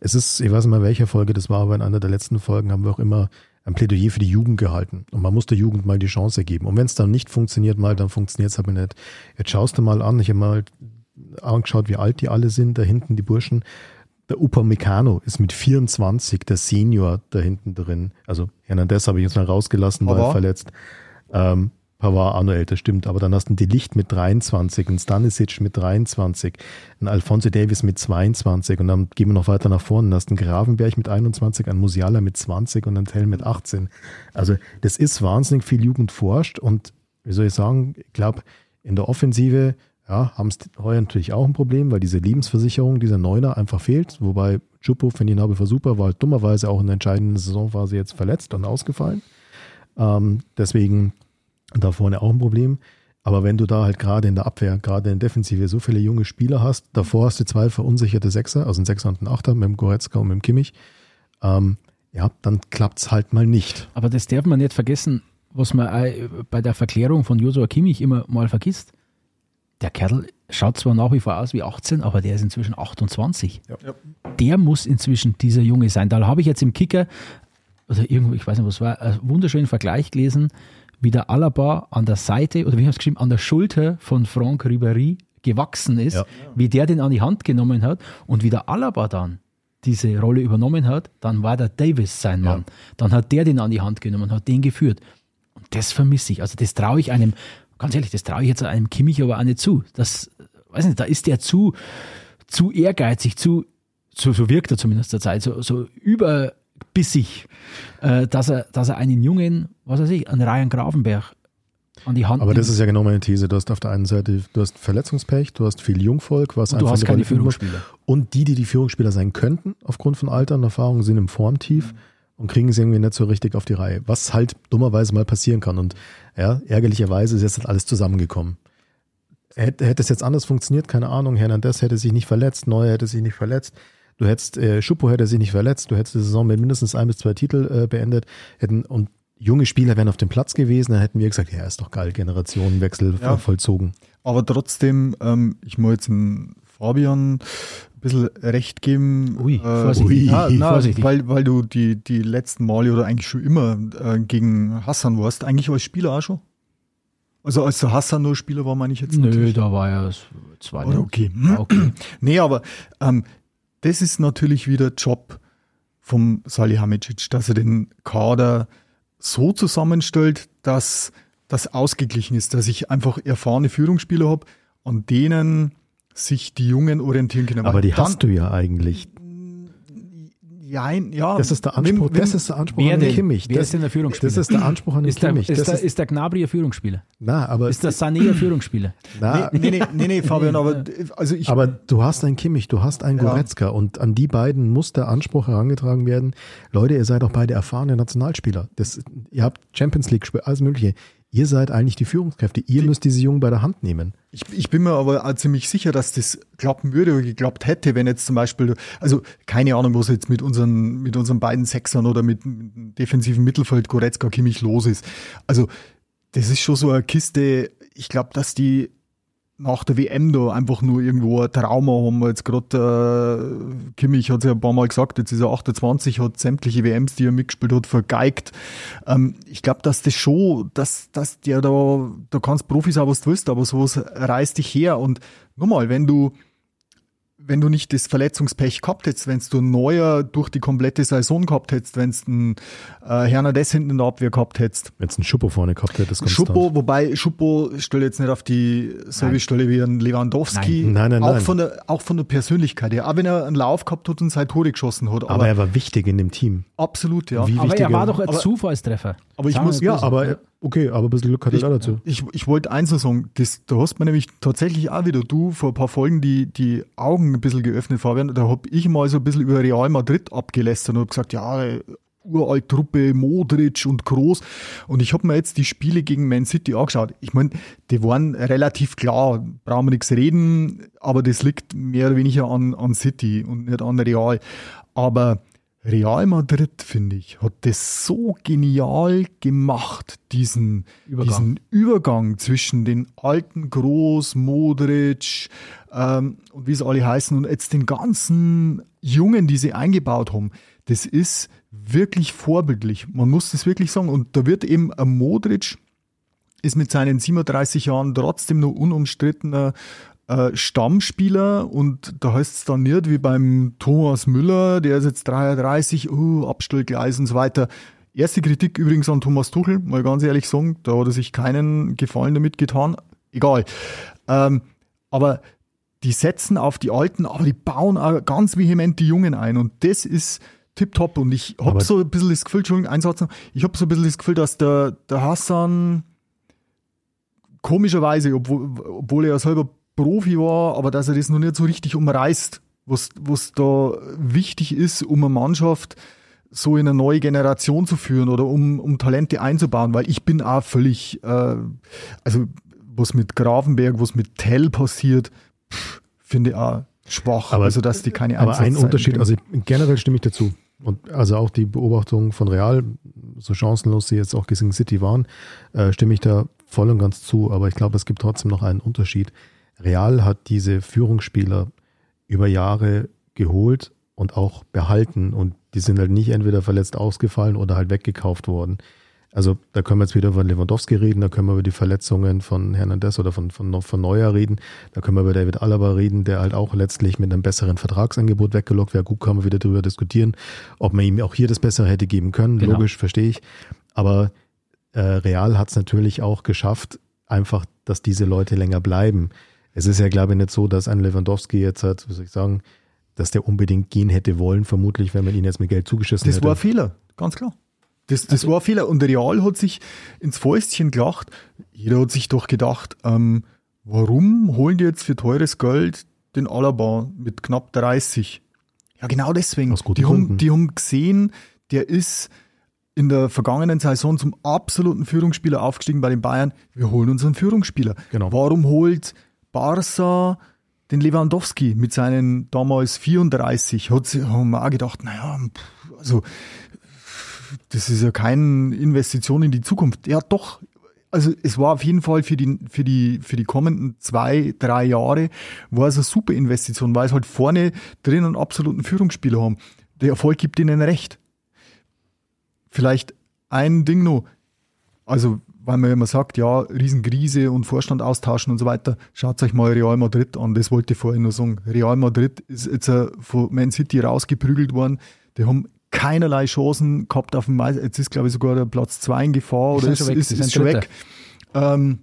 Es ist, ich weiß nicht mehr welche Folge das war, aber in einer der letzten Folgen haben wir auch immer ein Plädoyer für die Jugend gehalten. Und man muss der Jugend mal die Chance geben. Und wenn es dann nicht funktioniert mal, dann funktioniert es aber nicht. Jetzt schaust du mal an, ich habe mal angeschaut, wie alt die alle sind, da hinten die Burschen. Der Upamecano ist mit 24 der Senior da hinten drin. Also Hernandez habe ich jetzt mal rausgelassen, weil verletzt. Ähm, Pavard auch noch älter, stimmt. Aber dann hast du einen Delicht mit 23, einen Stanisic mit 23, einen Alfonso Davis mit 22 und dann gehen wir noch weiter nach vorne. Dann hast du einen Gravenberg mit 21, einen Musiala mit 20 und einen Tell mit 18. Also das ist wahnsinnig viel Jugend forscht und wie soll ich sagen, ich glaube, in der Offensive ja, haben es heuer natürlich auch ein Problem, weil diese Lebensversicherung, dieser Neuner einfach fehlt. Wobei Chupo, finde ich nach wie super, war halt dummerweise auch in der entscheidenden Saisonphase jetzt verletzt und ausgefallen. Ähm, deswegen da vorne auch ein Problem. Aber wenn du da halt gerade in der Abwehr, gerade in der Defensive so viele junge Spieler hast, davor hast du zwei verunsicherte Sechser, also ein Sechser und ein Achter mit dem Goretzka und mit dem Kimmich, ähm, ja, dann klappt's halt mal nicht. Aber das darf man nicht vergessen, was man bei der Verklärung von Josua Kimmich immer mal vergisst. Der Kerl schaut zwar nach wie vor aus wie 18, aber der ist inzwischen 28. Ja. Der muss inzwischen dieser Junge sein. Da habe ich jetzt im Kicker, oder irgendwo, ich weiß nicht, was war, einen wunderschönen Vergleich gelesen wie der Alaba an der Seite oder wie haben es geschrieben, an der Schulter von Franck Ribéry gewachsen ist, ja. wie der den an die Hand genommen hat und wie der Alaba dann diese Rolle übernommen hat, dann war der Davis sein Mann. Ja. Dann hat der den an die Hand genommen, hat den geführt. Und das vermisse ich. Also das traue ich einem, ganz ehrlich, das traue ich jetzt einem Kimmich aber auch nicht zu. Das, weiß nicht, da ist der zu, zu ehrgeizig, zu, so, so wirkt er zumindest zur Zeit, so, so überbissig, äh, dass, er, dass er einen Jungen, was weiß ich, einen Ryan Grafenberg an die Hand Aber das nimmt. ist ja genau meine These. Du hast auf der einen Seite, du hast Verletzungspech, du hast viel Jungvolk, was Und du einfach hast eine keine. Führungsspieler. Und die, die die Führungsspieler sein könnten, aufgrund von Alter und Erfahrung, sind im Formtief Mhm. und kriegen es irgendwie nicht so richtig auf die Reihe. Was halt dummerweise mal passieren kann. Und ja, ärgerlicherweise ist jetzt halt alles zusammengekommen. Hätte, hätte es jetzt anders funktioniert, keine Ahnung, Hernandez hätte sich nicht verletzt, Neuer hätte sich nicht verletzt, du hättest, äh, Schuppo hätte sich nicht verletzt, du hättest die Saison mit mindestens ein bis zwei Titel äh, beendet, hätten, und junge Spieler wären auf dem Platz gewesen, dann hätten wir gesagt, ja, ist doch geil, Generationenwechsel Ja. vollzogen. Aber trotzdem, ähm, ich muss jetzt Fabian ein bisschen recht geben. Ui, äh, vorsichtig. Ja, na, Vorsichtig. Weil, weil du die, die letzten Male oder eigentlich schon immer äh, gegen Hassan warst, eigentlich als Spieler auch schon. Also als der Hassan nur Spieler war, meine ich jetzt Nö, natürlich. da war ja das zweite. Oder okay. Ja, okay. Nee, aber ähm, das ist natürlich wieder Job vom Salihamidzic, dass er den Kader so zusammenstellt, dass das ausgeglichen ist, dass ich einfach erfahrene Führungsspieler habe, an denen sich die Jungen orientieren können. Aber die dann, hast du ja eigentlich. Ja, ja, Das ist der Anspruch, Wenn- wenn- das ist der Anspruch Wer an den? Kimmich. Wer das, ist denn der Führungsspieler? Das ist der Anspruch an den Ist der, Kimmich. ist, Das der, ist, ist der Gnabry ein Führungsspieler? na, aber, Ist der Sané ein Führungsspieler? na, Nee, nee, nee, nee, nee, Fabian, aber also ich, aber du hast einen Kimmich, du hast einen Ja. Goretzka und an die beiden muss der Anspruch herangetragen werden. Leute, ihr seid doch beide erfahrene Nationalspieler. Das, ihr habt Champions League, gespielt, alles Mögliche. Ihr seid eigentlich die Führungskräfte. Ihr müsst diese Jungen bei der Hand nehmen. Ich, ich bin mir aber auch ziemlich sicher, dass das klappen würde oder geklappt hätte, wenn jetzt zum Beispiel, also keine Ahnung, was jetzt mit unseren, mit unseren beiden Sechsern oder mit dem defensiven Mittelfeld Goretzka Kimmich los ist. Also das ist schon so eine Kiste, ich glaube, dass die nach der WM da einfach nur irgendwo ein Trauma haben. Jetzt gerade äh, Kimmich hat es ja ein paar Mal gesagt, jetzt ist er 28, hat sämtliche WMs, die er mitgespielt hat, vergeigt. Ähm, ich glaube, dass das schon, dass, dass der da, da kannst Profis auch was du willst, aber sowas reißt dich her. Und nochmal, wenn du, wenn du nicht das Verletzungspech gehabt hättest, wenn du neuer durch die komplette Saison gehabt hättest, wenn du einen äh, Hernandez hinten in der Abwehr gehabt hättest, Wenn es einen Schuppo vorne gehabt hätte, das Schuppo, wobei Schuppo stelle jetzt nicht auf die selbe Stelle wie ein Lewandowski. Nein. Nein, nein, auch nein. Von der, auch von der Persönlichkeit her. Auch wenn er einen Lauf gehabt hat und seine Tore geschossen hat. Aber, Aber er war wichtig in dem Team. absolut, ja. Wie Aber wichtig er war doch ein aber- Zufallstreffer. aber ich Sagen muss- Ja, aber okay, aber ein bisschen Glück hatte Ich- er dazu. Ich, ich wollte eins noch sagen, das, da hast mir nämlich tatsächlich auch wieder du vor ein paar Folgen die, die Augen ein bisschen geöffnet, Fabian. Da hab ich mal so ein bisschen über Real Madrid abgelästert und hab gesagt, ja, uralt Truppe, Modric und Groß. Und ich habe mir jetzt die Spiele gegen Man City angeschaut. Ich meine, die waren relativ klar, brauchen wir nichts reden, aber das liegt mehr oder weniger an, an City und nicht an Real. Aber Real Madrid, finde ich, hat das so genial gemacht, diesen Übergang. diesen Übergang zwischen den alten Groß, Modric ähm, und wie es alle heißen und jetzt den ganzen Jungen, die sie eingebaut haben. Das ist wirklich vorbildlich. Man muss das wirklich sagen. Und da wird eben ein Modric ist mit seinen 37 Jahren trotzdem noch unumstrittener äh, Stammspieler und da heißt es dann nicht wie beim Thomas Müller, der ist jetzt 33, uh, Abstellgleis und so weiter. Erste Kritik übrigens an Thomas Tuchel, mal ganz ehrlich sagen, da hat er sich keinen Gefallen damit getan. Egal. Ähm, aber die setzen auf die Alten, aber die bauen auch ganz vehement die Jungen ein und das ist tipptopp und ich habe so ein bisschen das Gefühl, Entschuldigung, ein Satz noch, ich habe so ein bisschen das Gefühl, dass der, der Hassan komischerweise, obwohl, obwohl er ja selber Profi war, aber dass er das noch nicht so richtig umreißt, was, was da wichtig ist, um eine Mannschaft so in eine neue Generation zu führen oder um, um Talente einzubauen, weil ich bin auch völlig, äh, also was mit Grafenberg, was mit Tell passiert, pff, finde ich auch schwach, Aber- also dass die keine Aber ein Unterschied, also ich, generell stimme ich dazu. Und also auch die Beobachtung von Real, so chancenlos sie jetzt auch gegen City waren, äh, stimme ich da voll und ganz zu. Aber ich glaube, es gibt trotzdem noch einen Unterschied. Real hat diese Führungsspieler über Jahre geholt und auch behalten und die sind halt nicht entweder verletzt ausgefallen oder halt weggekauft worden. Also da können wir jetzt wieder über Lewandowski reden, da können wir über die Verletzungen von Hernandez oder von, von, von Neuer reden, da können wir über David Alaba reden, der halt auch letztlich mit einem besseren Vertragsangebot weggelockt wäre. Gut, kann man wieder darüber diskutieren, ob man ihm auch hier das Bessere hätte geben können. Genau. Logisch, verstehe ich. Aber äh, Real hat es natürlich auch geschafft, einfach, dass diese Leute länger bleiben. Es ist ja, glaube ich, nicht so, dass ein Lewandowski jetzt hat, wie soll ich sagen, dass der unbedingt gehen hätte wollen, vermutlich, wenn man ihn jetzt mit Geld zugeschissen Das hätte. war ein Fehler, ganz klar. Das, das war ein Fehler. Und der Real hat sich ins Fäustchen gelacht. Jeder hat sich doch gedacht, ähm, warum holen die jetzt für teures Geld den Alaba mit knapp 30? Ja, genau deswegen. Die, haben, die haben gesehen, der ist in der vergangenen Saison zum absoluten Führungsspieler aufgestiegen bei den Bayern. Wir holen unseren Führungsspieler. Genau. Warum holt Barca den Lewandowski mit seinen damals 34? Hat sie, haben auch gedacht, naja, also das ist ja keine Investition in die Zukunft. Ja, doch. Also es war auf jeden Fall für die, für die, für die kommenden zwei, drei Jahre war es eine super Investition, weil es halt vorne drin einen absoluten Führungsspieler haben. Der Erfolg gibt ihnen recht. Vielleicht ein Ding noch. Also, weil man immer sagt, ja, Riesenkrise und Vorstand austauschen und so weiter. Schaut euch mal Real Madrid an. Das wollte ich vorhin nur sagen. Real Madrid ist jetzt äh, von Man City rausgeprügelt worden. Die haben keinerlei Chancen gehabt auf dem Meister. Jetzt ist, glaube ich, sogar der Platz 2 in Gefahr oder ist, schon weg, ist, ist schon weg. Ähm,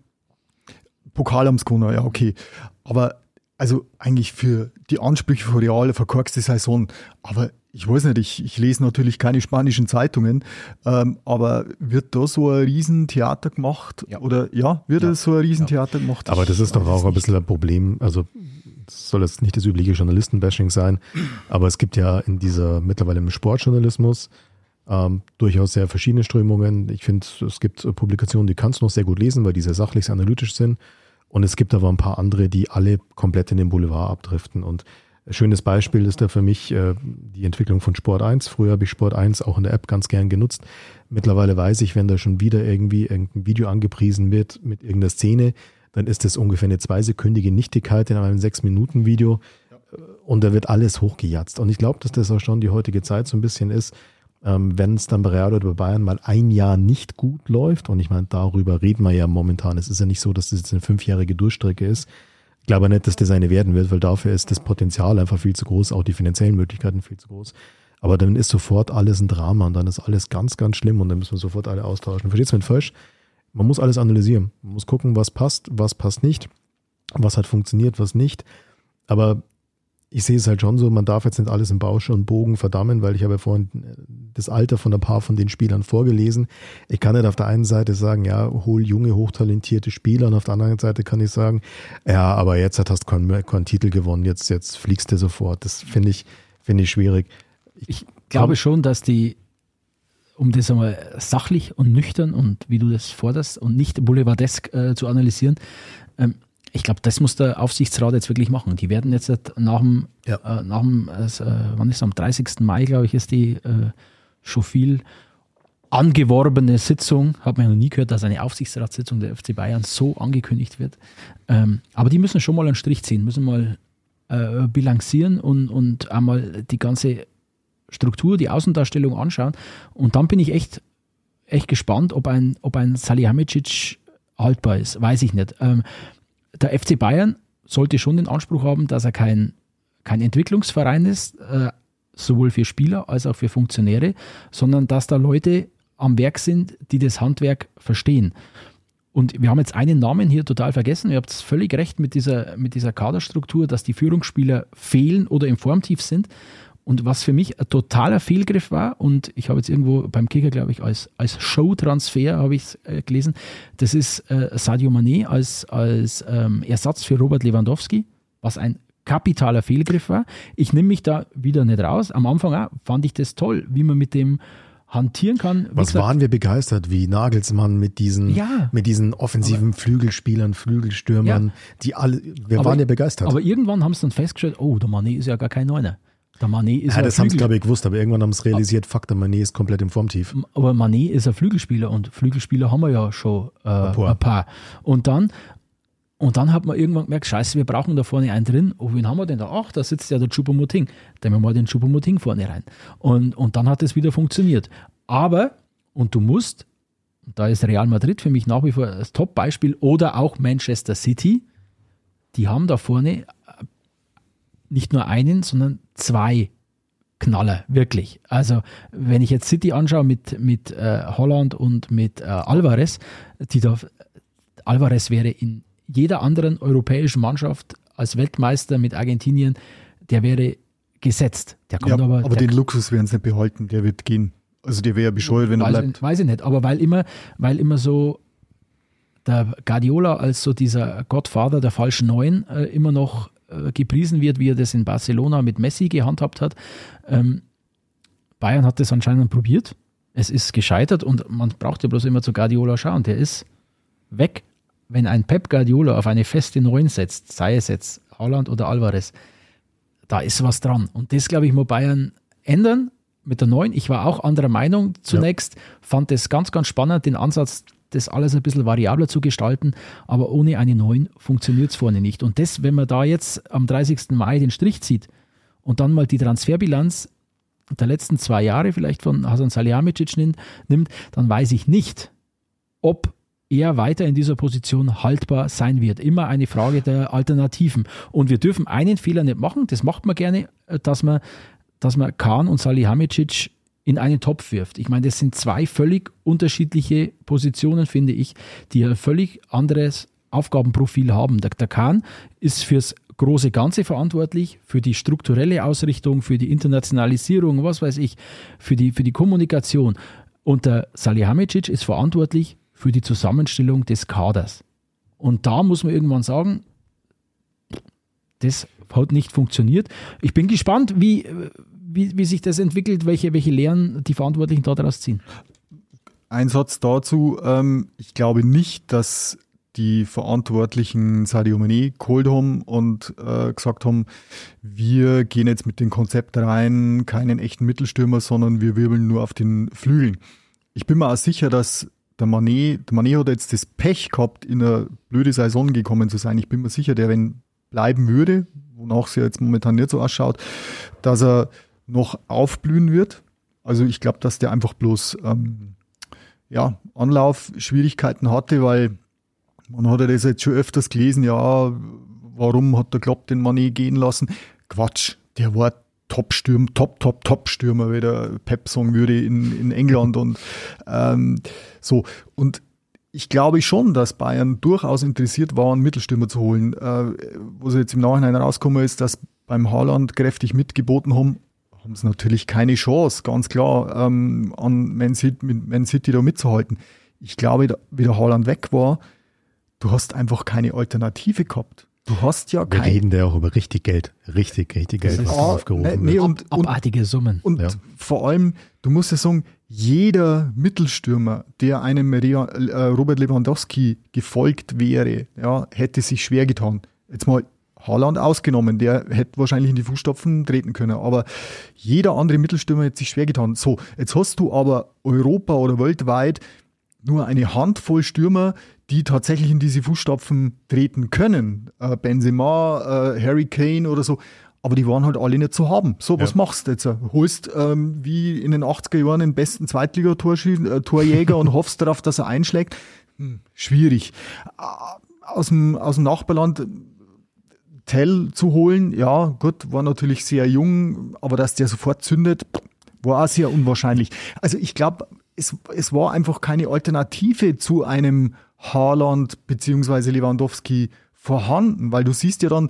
Pokal haben's gewonnen, ja, okay. Aber also eigentlich für die Ansprüche von Real eine verkorkste Saison. Aber ich weiß nicht, ich, ich lese natürlich keine spanischen Zeitungen, ähm, aber wird da so ein Riesentheater gemacht? Ja. Oder ja, wird da so ein Riesentheater gemacht? Aber das ist doch auch ein bisschen ein Problem. Also das soll jetzt nicht das übliche Journalistenbashing sein, aber es gibt ja in dieser mittlerweile im Sportjournalismus ähm, durchaus sehr verschiedene Strömungen. Ich finde, es gibt Publikationen, die kannst du noch sehr gut lesen, weil die sehr sachlich, sehr analytisch sind. Und es gibt aber ein paar andere, die alle komplett in den Boulevard abdriften. Und ein schönes Beispiel ist da für mich äh, die Entwicklung von Sport 1. Früher habe ich Sport 1 auch in der App ganz gern genutzt. Mittlerweile weiß ich, wenn da schon wieder irgendwie irgendein Video angepriesen wird mit irgendeiner Szene, dann ist das ungefähr eine zweisekündige Nichtigkeit in einem Sechs-Minuten-Video und da wird alles hochgejatzt. Und ich glaube, dass das auch schon die heutige Zeit so ein bisschen ist, ähm, wenn es dann bei Real oder bei Bayern mal ein Jahr nicht gut läuft, und ich meine, darüber reden wir ja momentan. Es ist ja nicht so, dass das jetzt eine fünfjährige Durchstrecke ist. Ich glaube nicht, dass das eine werden wird, weil dafür ist das Potenzial einfach viel zu groß, auch die finanziellen Möglichkeiten viel zu groß. Aber dann ist sofort alles ein Drama und dann ist alles ganz, ganz schlimm und dann müssen wir sofort alle austauschen. Verstehst du mich falsch? Man muss alles analysieren. Man muss gucken, was passt, was passt nicht, was hat funktioniert, was nicht. Aber ich sehe es halt schon so, man darf jetzt nicht alles im Bausch und Bogen verdammen, weil ich habe ja vorhin das Alter von ein paar von den Spielern vorgelesen. Ich kann nicht auf der einen Seite sagen, ja, hol junge, hochtalentierte Spieler und auf der anderen Seite kann ich sagen, ja, aber jetzt hast du keinen, keinen Titel gewonnen, jetzt, jetzt fliegst du sofort. Das finde ich, finde ich schwierig. Ich glaube schon, dass die, um das einmal sachlich und nüchtern und wie du das forderst und nicht boulevardesk äh, zu analysieren, ähm, ich glaube, das muss der Aufsichtsrat jetzt wirklich machen. Die werden jetzt nach dem, Ja. äh, nach dem äh, wann ist es, am 30. Mai, glaube ich, ist die äh, schon viel angeworbene Sitzung. Hat man ja noch nie gehört, dass eine Aufsichtsratssitzung der FC Bayern so angekündigt wird. Ähm, aber die müssen schon mal einen Strich ziehen, müssen mal äh, bilanzieren und, und einmal die ganze Struktur, die Außendarstellung anschauen. Und dann bin ich echt, echt gespannt, ob ein, ob ein Salihamidzic haltbar ist. Weiß ich nicht. Ähm, der FC Bayern sollte schon den Anspruch haben, dass er kein, kein Entwicklungsverein ist, äh, sowohl für Spieler als auch für Funktionäre, sondern dass da Leute am Werk sind, die das Handwerk verstehen. Und wir haben jetzt einen Namen hier total vergessen. Ihr habt völlig recht mit dieser, mit dieser Kaderstruktur, dass die Führungsspieler fehlen oder im Formtief sind. Und was für mich ein totaler Fehlgriff war, und ich habe jetzt irgendwo beim Kicker, glaube ich, als, als Show-Transfer habe ich es äh, gelesen, das ist äh, Sadio Mané als, als ähm, Ersatz für Robert Lewandowski, was ein kapitaler Fehlgriff war. Ich nehme mich da wieder nicht raus. Am Anfang auch, fand ich das toll, wie man mit dem hantieren kann. Wie Was gesagt, waren wir begeistert, wie Nagelsmann mit diesen, Ja. mit diesen offensiven Flügelspielern, Flügelstürmern, Ja. die alle, wir Aber- waren ja begeistert. Aber irgendwann haben sie dann festgestellt, oh, der Mané ist ja gar kein Neuner. Der Mané ist ja, das haben sie, glaube ich, gewusst, aber irgendwann haben sie realisiert, fuck, der Mané ist komplett im Formtief. Aber Mané ist ein Flügelspieler und Flügelspieler haben wir ja schon äh, ein, paar. paar. Und dann, und dann hat man irgendwann gemerkt, scheiße, wir brauchen da vorne einen drin. Oh, wen haben wir denn da? Ach, da sitzt ja der Chupomoting. Nehmen wir mal den Chupomoting vorne rein. Und, und dann hat es wieder funktioniert. Aber, und du musst, da ist Real Madrid für mich nach wie vor das Top-Beispiel oder auch Manchester City, die haben da vorne äh, nicht nur einen, sondern zwei Knaller, wirklich. Also, wenn ich jetzt City anschaue mit, mit äh, Holland und mit äh, Alvarez, die da, Alvarez wäre in jeder anderen europäischen Mannschaft als Weltmeister mit Argentinien, der wäre gesetzt. Der kommt ja, aber, aber der, den Luxus werden sie nicht behalten, der wird gehen. Also der wäre ja bescheuert, wenn er weiß, bleibt. ich- weiß ich nicht, aber weil immer, weil immer so der Guardiola als so dieser Godfather der falschen Neuen äh, immer noch äh, gepriesen wird, wie er das in Barcelona mit Messi gehandhabt hat. Ähm, Bayern hat das anscheinend probiert. Es ist gescheitert und man braucht ja bloß immer zu Guardiola schauen. Der ist weg. Wenn ein Pep Guardiola auf eine feste Neun setzt, sei es jetzt Haaland oder Alvarez, da ist was dran. Und das, glaube ich, muss Bayern ändern mit der Neun. Ich war auch anderer Meinung zunächst, fand es ganz, ganz spannend, den Ansatz, das alles ein bisschen variabler zu gestalten, aber ohne eine Neun funktioniert es vorne nicht. Und das, wenn man da jetzt am 30. Mai den Strich zieht und dann mal die Transferbilanz der letzten zwei Jahre vielleicht von Hasan Salihamidzic nimmt, nimmt, dann weiß ich nicht, ob er weiter in dieser Position haltbar sein wird. Immer eine Frage der Alternativen. Und wir dürfen einen Fehler nicht machen, das macht man gerne, äh, dass man, dass man Kahn und Salihamidzic in einen Topf wirft. Ich meine, das sind zwei völlig unterschiedliche Positionen, finde ich, die ein völlig anderes Aufgabenprofil haben. Der, der Kahn ist fürs große Ganze verantwortlich, für die strukturelle Ausrichtung, für die Internationalisierung, was weiß ich, für die, für die Kommunikation. Und der Salihamidzic ist verantwortlich für die Zusammenstellung des Kaders. Und da muss man irgendwann sagen, das hat nicht funktioniert. Ich bin gespannt, wie, wie, wie sich das entwickelt, welche, welche Lehren die Verantwortlichen daraus ziehen. Ein Satz dazu. Ähm, ich glaube nicht, dass die Verantwortlichen Sadio Mané geholt haben und äh, gesagt haben, wir gehen jetzt mit dem Konzept rein, keinen echten Mittelstürmer, sondern wir wirbeln nur auf den Flügeln. Ich bin mir auch sicher, dass der Mané, der Mané hat jetzt das Pech gehabt, in eine blöde Saison gekommen zu sein. Ich bin mir sicher, der, wenn bleiben würde, wonach es ja jetzt momentan nicht so ausschaut, dass er noch aufblühen wird. Also ich glaube, dass der einfach bloß ähm, ja, Anlaufschwierigkeiten hatte, weil man hat ja das jetzt schon öfters gelesen, ja, warum hat der Klopp den Mané gehen lassen? Quatsch, der war Top-Stürmer, Top, Top, Top-Stürmer, wie der Pep sagen würde in, in England und ähm, so. Und ich glaube schon, dass Bayern durchaus interessiert war, einen Mittelstürmer zu holen. Äh, sie jetzt im Nachhinein rauskommen ist, dass beim Haaland kräftig mitgeboten haben, haben sie natürlich keine Chance, ganz klar, ähm, an Man City, mit Man City da mitzuhalten. Ich glaube, wie der Haaland weg war, du hast einfach keine Alternative gehabt. Du hast ja Wir kein, reden da auch über richtig Geld. Richtig, richtig Geld, ist- was Ah, aufgerufen nee, wird. und, und, Abartige Summen. und Ja. vor allem, du musst ja sagen, jeder Mittelstürmer, der einem Rea- äh, Robert Lewandowski gefolgt wäre, ja, hätte sich schwer getan. Jetzt mal Haaland ausgenommen, der hätte wahrscheinlich in die Fußstapfen treten können, aber jeder andere Mittelstürmer hätte sich schwer getan. So, jetzt hast du aber Europa oder weltweit nur eine Handvoll Stürmer, die tatsächlich in diese Fußstapfen treten können. Äh, Benzema, äh, Harry Kane oder so. Aber die waren halt alle nicht zu haben. So, was Ja. machst du jetzt? Holst ähm, wie in den 80er Jahren den besten Zweitligatorjäger und hoffst darauf, dass er einschlägt? Hm, schwierig. Äh, Aus dem, aus dem Nachbarland Tell zu holen, ja, gut, war natürlich sehr jung, aber dass der sofort zündet, war auch sehr unwahrscheinlich. Also ich glaube, es, es war einfach keine Alternative zu einem Haaland beziehungsweise Lewandowski vorhanden, weil du siehst ja dann,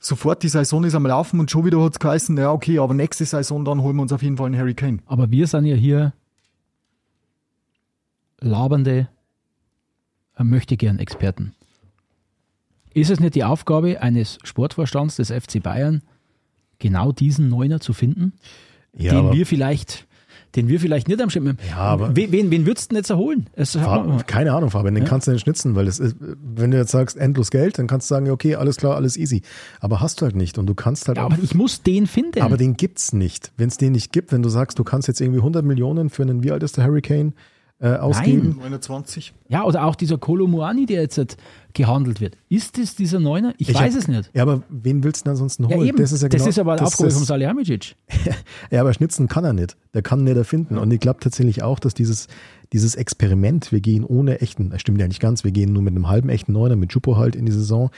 sofort die Saison ist am Laufen und schon wieder hat es geheißen, ja okay, aber nächste Saison dann holen wir uns auf jeden Fall einen Harry Kane. Aber wir sind ja hier labernde äh, möchte gern Experten. Ist es nicht die Aufgabe eines Sportvorstands des FC Bayern, genau diesen Neuner zu finden, Ja, den wir vielleicht, den wir vielleicht nicht am Schirm Ja, aber- wen, wen, wen würdest du denn jetzt erholen? Es, Fahr- Keine Ahnung, Fabian, den Ja. kannst du nicht schnitzen, weil ist, wenn du jetzt sagst, endlos Geld, dann kannst du sagen, okay, alles klar, alles easy. Aber hast du halt nicht und du kannst halt ja, auch. aber ich muss den finden. Aber den gibt's nicht. Wenn es den nicht gibt, wenn du sagst, du kannst jetzt irgendwie 100 Millionen für einen, wie alt ist der Hurricane, äh, ausgeben. 29. ja, oder auch dieser Kolo Muani, der jetzt halt gehandelt wird. Ist es dieser Neuner? Ich, weiß hab- es nicht. Ja, aber wen willst du denn ansonsten Ja, holen? eben. Das ist ja genau, aber eine das Aufgabe ist- vom Salihamidzic. Ja, aber schnitzen kann er nicht. Der kann nicht erfinden. Und ich glaube tatsächlich auch, dass dieses, dieses Experiment, wir gehen ohne echten, das stimmt ja nicht ganz, wir gehen nur mit einem halben echten Neuner, mit Jupo halt in die Saison.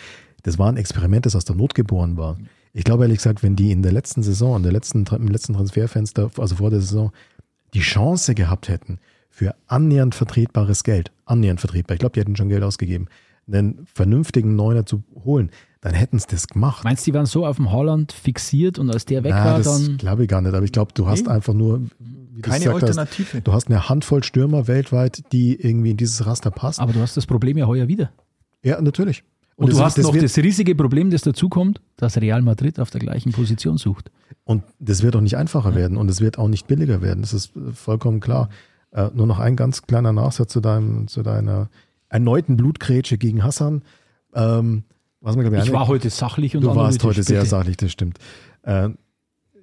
Das war ein Experiment, das aus der Not geboren war. Ich glaube ehrlich gesagt, wenn die in der letzten Saison, in der letzten, im letzten Transferfenster, also vor der Saison, die Chance gehabt hätten, für annähernd vertretbares Geld, annähernd vertretbar, ich glaube, die hätten schon Geld ausgegeben, einen vernünftigen Neuner zu holen, dann hätten sie das gemacht. Meinst du, die waren so auf dem Holland fixiert und als der weg Na, war, das dann. glaube ich gar nicht. Aber ich glaube, du hast Nee. einfach nur, Keine gesagt hast, Alternative. du hast eine Handvoll Stürmer weltweit, die irgendwie in dieses Raster passen. Aber du hast das Problem ja heuer wieder. ja, natürlich. Und, das- du hast das noch das riesige Problem, das dazukommt, dass Real Madrid auf der gleichen Position sucht. Und das wird auch nicht einfacher werden und es wird auch nicht billiger werden. Das ist vollkommen klar. Äh, nur noch ein ganz kleiner Nachsatz zu, deinem, zu deiner erneuten Blutgrätsche gegen Hassan. Ähm, was man, Ich eine- war heute sachlich und Du warst heute sehr sachlich, das stimmt. Äh,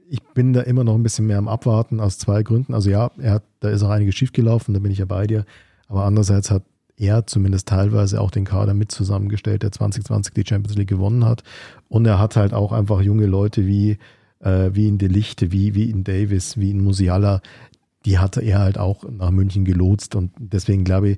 ich bin da immer noch ein bisschen mehr am Abwarten aus zwei Gründen. Also ja, er hat, da ist auch einiges schiefgelaufen, da bin ich ja bei dir. Aber andererseits hat er zumindest teilweise auch den Kader mit zusammengestellt, der 2020 die Champions League gewonnen hat. Und er hat halt auch einfach junge Leute wie, äh, wie in Delichte, wie, wie in Davis, wie in Musiala, die hatte er halt auch nach München gelotst. Und deswegen glaube ich,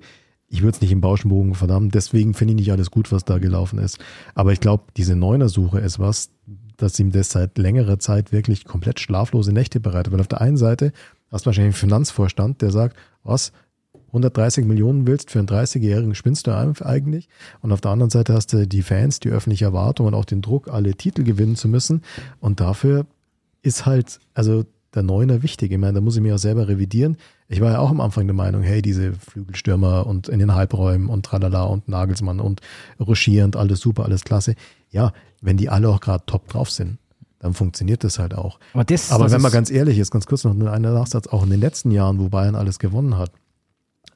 ich würde es nicht im Bauschenbogen verdammen. Deswegen finde ich nicht alles gut, was da gelaufen ist. Aber ich glaube, diese Neuner-Suche ist was, das ihm das seit längerer Zeit wirklich komplett schlaflose Nächte bereitet. Weil auf der einen Seite hast du wahrscheinlich einen Finanzvorstand, der sagt, was, 130 Millionen willst für einen 30-Jährigen, spinnst du eigentlich? Und auf der anderen Seite hast du die Fans, die öffentliche Erwartung und auch den Druck, alle Titel gewinnen zu müssen. Und dafür ist halt, also der Neuner wichtig. Ich meine, da muss ich mich auch selber revidieren. Ich war ja auch am Anfang der Meinung, hey, diese Flügelstürmer und in den Halbräumen und tralala und Nagelsmann und Rochier und alles super, alles klasse. Ja, wenn die alle auch gerade top drauf sind, dann funktioniert das halt auch. Aber, das, Aber das wenn man ganz ehrlich ist, ganz kurz noch einen Nachsatz, auch in den letzten Jahren, wo Bayern alles gewonnen hat,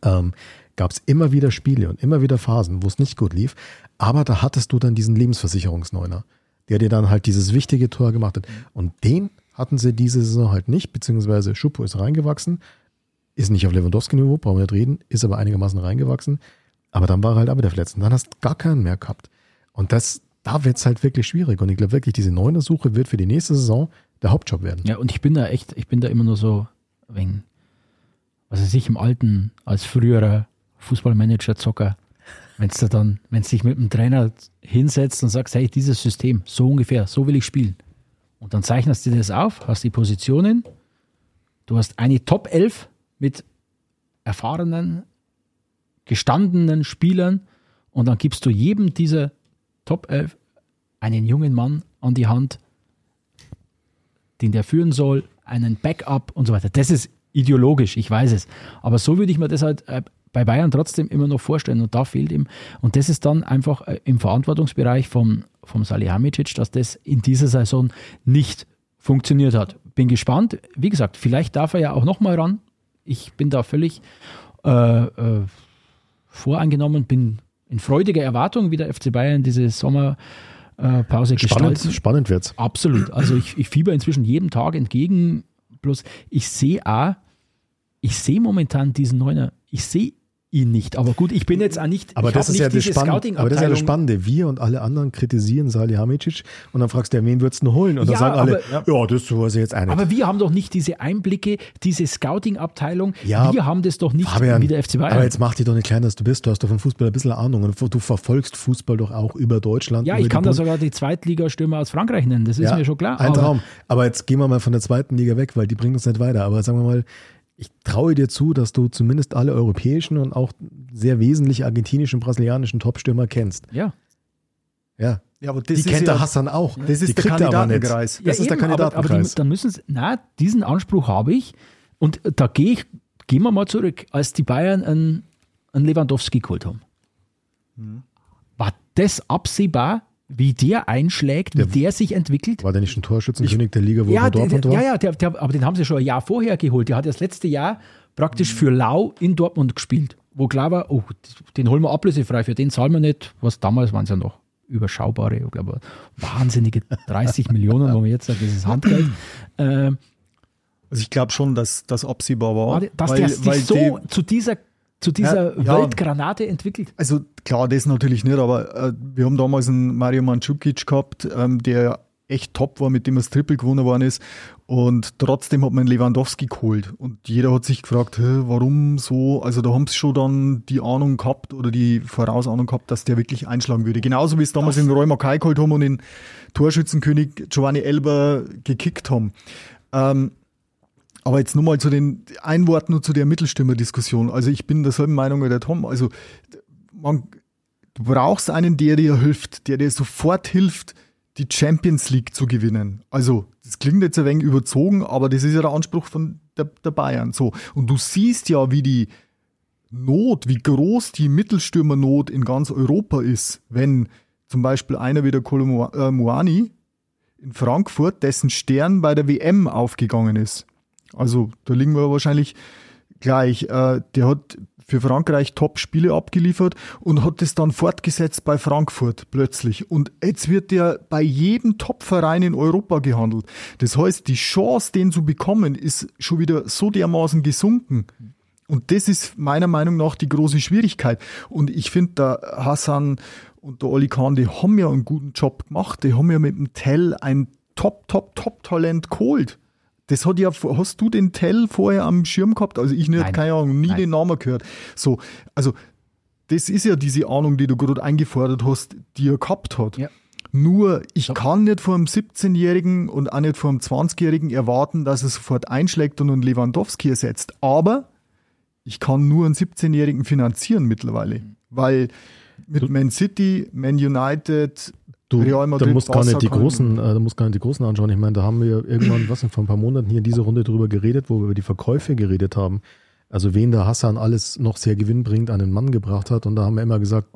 ähm, gab es immer wieder Spiele und immer wieder Phasen, wo es nicht gut lief. Aber da hattest du dann diesen Lebensversicherungsneuner, der dir dann halt dieses wichtige Tor gemacht hat. Und den hatten sie diese Saison halt nicht, beziehungsweise Schuppo ist reingewachsen, ist nicht auf Lewandowski-Niveau, brauchen wir nicht reden, ist aber einigermaßen reingewachsen. Aber dann war er halt auch wieder verletzt. Und dann hast du gar keinen mehr gehabt. Und das, da wird's halt wirklich schwierig. Und ich glaube wirklich, diese Neuner-Suche wird für die nächste Saison der Hauptjob werden. Ja, und ich bin da echt, ich bin da immer nur so, wegen, weiß ich, im Alten, als früherer Fußballmanager, Zocker, wenn du dann, wenn du dich mit dem Trainer hinsetzt und sagst, hey, dieses System, so ungefähr, so will ich spielen. Und dann zeichnest du dir das auf, hast die Positionen, du hast eine Top 11 mit erfahrenen, gestandenen Spielern und dann gibst du jedem dieser Top 11 einen jungen Mann an die Hand, den der führen soll, einen Backup und so weiter. Das ist ideologisch, ich weiß es. Aber so würde ich mir das halt äh, bei Bayern trotzdem immer noch vorstellen. Und da fehlt ihm, und das ist dann einfach äh, im Verantwortungsbereich vom, vom Salihamidzic, dass das in dieser Saison nicht funktioniert hat. Bin gespannt. Wie gesagt, vielleicht darf er ja auch nochmal ran. Ich bin da völlig äh, äh, voreingenommen, bin in freudiger Erwartung, wie der FC Bayern diese Sommerpause Spannend, gestalten. spannend wird's. Absolut. Also ich, ich fieber inzwischen jedem Tag entgegen. Bloß ich sehe auch, ich sehe momentan diesen Neuner, ich sehe ihn nicht. Aber gut, ich bin jetzt auch nicht, Aber ich das, ist ja nicht das diese Spannende, aber das ist ja das. Spannende. Wir und alle anderen kritisieren Salihamidzic und dann fragst du, ja, wen würdest du holen? Und dann Ja, sagen alle, aber- ja, das weiß ich jetzt nicht. Aber wir haben doch nicht diese Einblicke, diese Scouting-Abteilung. Ja, wir haben das doch nicht Fabian, wie der FC Bayern. aber jetzt mach dich doch nicht kleiner, als du bist. Du hast doch von Fußball ein bisschen Ahnung und du verfolgst Fußball doch auch über Deutschland. ja, über ich kann da sogar die Zweitligastürmer aus Frankreich nennen, das ist Ja, mir schon klar. Ein aber- Traum. Aber jetzt gehen wir mal von der zweiten Liga weg, weil die bringen uns nicht weiter. Aber sagen wir mal, ich traue dir zu, dass du zumindest alle europäischen und auch sehr wesentlich argentinischen und brasilianischen Topstürmer kennst. Ja. Ja. Ja, aber das die ist kennt ja, der Hassan auch. Das die ist der kriegt er aber nicht. Kandidatenkreis. Das ist der eben, aber- Aber Kandidatenkreis. die, dann müssen sie, na, diesen Anspruch habe ich. Und da gehe ich, gehen wir mal zurück, als die Bayern einen, einen Lewandowski geholt haben. Hm. War das absehbar, wie der einschlägt, wie der, sich entwickelt? War der nicht ein Torschützenkönig der Liga, wo Ja, er der, Dortmund der, war? ja, ja der, der, aber den haben sie schon ein Jahr vorher geholt. Der hat das letzte Jahr praktisch für Lau in Dortmund gespielt, wo klar war, oh, den holen wir ablösefrei, für den zahlen wir nicht, was damals waren es ja noch überschaubare, ich glaube, wahnsinnige 30 Millionen, wo man jetzt sagt, das ist Handgeld. Ähm, Also ich glaube schon, dass das absehbar war. war, dass weil, der sich weil so die, zu dieser, zu dieser Ja, ja. Weltgranate entwickelt. also klar, das natürlich nicht, aber äh, wir haben damals einen Mario Mandzukic gehabt, ähm, der echt top war, mit dem das Triple gewonnen worden ist. Und trotzdem hat man Lewandowski geholt. Und jeder hat sich gefragt, warum so? Also da haben sie schon dann die Ahnung gehabt oder die Vorausahnung gehabt, dass der wirklich einschlagen würde. Genauso wie es damals in Roy Mackay geholt haben und den Torschützenkönig Giovanni Elber gekickt haben. Ähm, aber jetzt nur mal zu den ein Wort nur zu der Mittelstürmer-Diskussion. Also ich bin derselben Meinung wie der Tom. Also man, du brauchst einen, der dir hilft, der dir sofort hilft, die Champions League zu gewinnen. Also, das klingt jetzt ein wenig überzogen, aber das ist ja der Anspruch von der, der Bayern. So. Und du siehst ja, wie die Not, wie groß die Mittelstürmernot in ganz Europa ist, wenn zum Beispiel einer wie der Kolomuani in Frankfurt, dessen Stern bei der WM aufgegangen ist. Also da liegen wir wahrscheinlich gleich. Äh, der hat für Frankreich Top-Spiele abgeliefert und hat es dann fortgesetzt bei Frankfurt plötzlich. Und jetzt wird der bei jedem Top-Verein in Europa gehandelt. Das heißt, die Chance, den zu bekommen, ist schon wieder so dermaßen gesunken. Und das ist meiner Meinung nach die große Schwierigkeit. Und ich finde, der Hassan und der Oli Kahn, die haben ja einen guten Job gemacht. Die haben ja mit dem Tell ein Top, Top, Top-Talent geholt. Das hat ja, hast du den Tell vorher am Schirm gehabt? Also ich nicht, Nein. keine Ahnung, nie Nein. den Namen gehört. So, also das ist ja diese Ahnung, die du gerade eingefordert hast, die er gehabt hat. Ja. Nur, ich so. kann nicht vor einem 17-Jährigen und auch nicht vor einem 20-Jährigen erwarten, dass er sofort einschlägt und einen Lewandowski ersetzt. Aber ich kann nur einen 17-Jährigen finanzieren mittlerweile, mhm. weil mit Man City, Man United, Du, Real Madrid, da musst gar nicht die großen, äh, da musst gar nicht die großen anschauen. Ich meine, da haben wir irgendwann, was vor ein paar Monaten hier in dieser Runde drüber geredet, wo wir über die Verkäufe geredet haben. Also wen der Hassan alles noch sehr gewinnbringend an den Mann gebracht hat. Und da haben wir immer gesagt,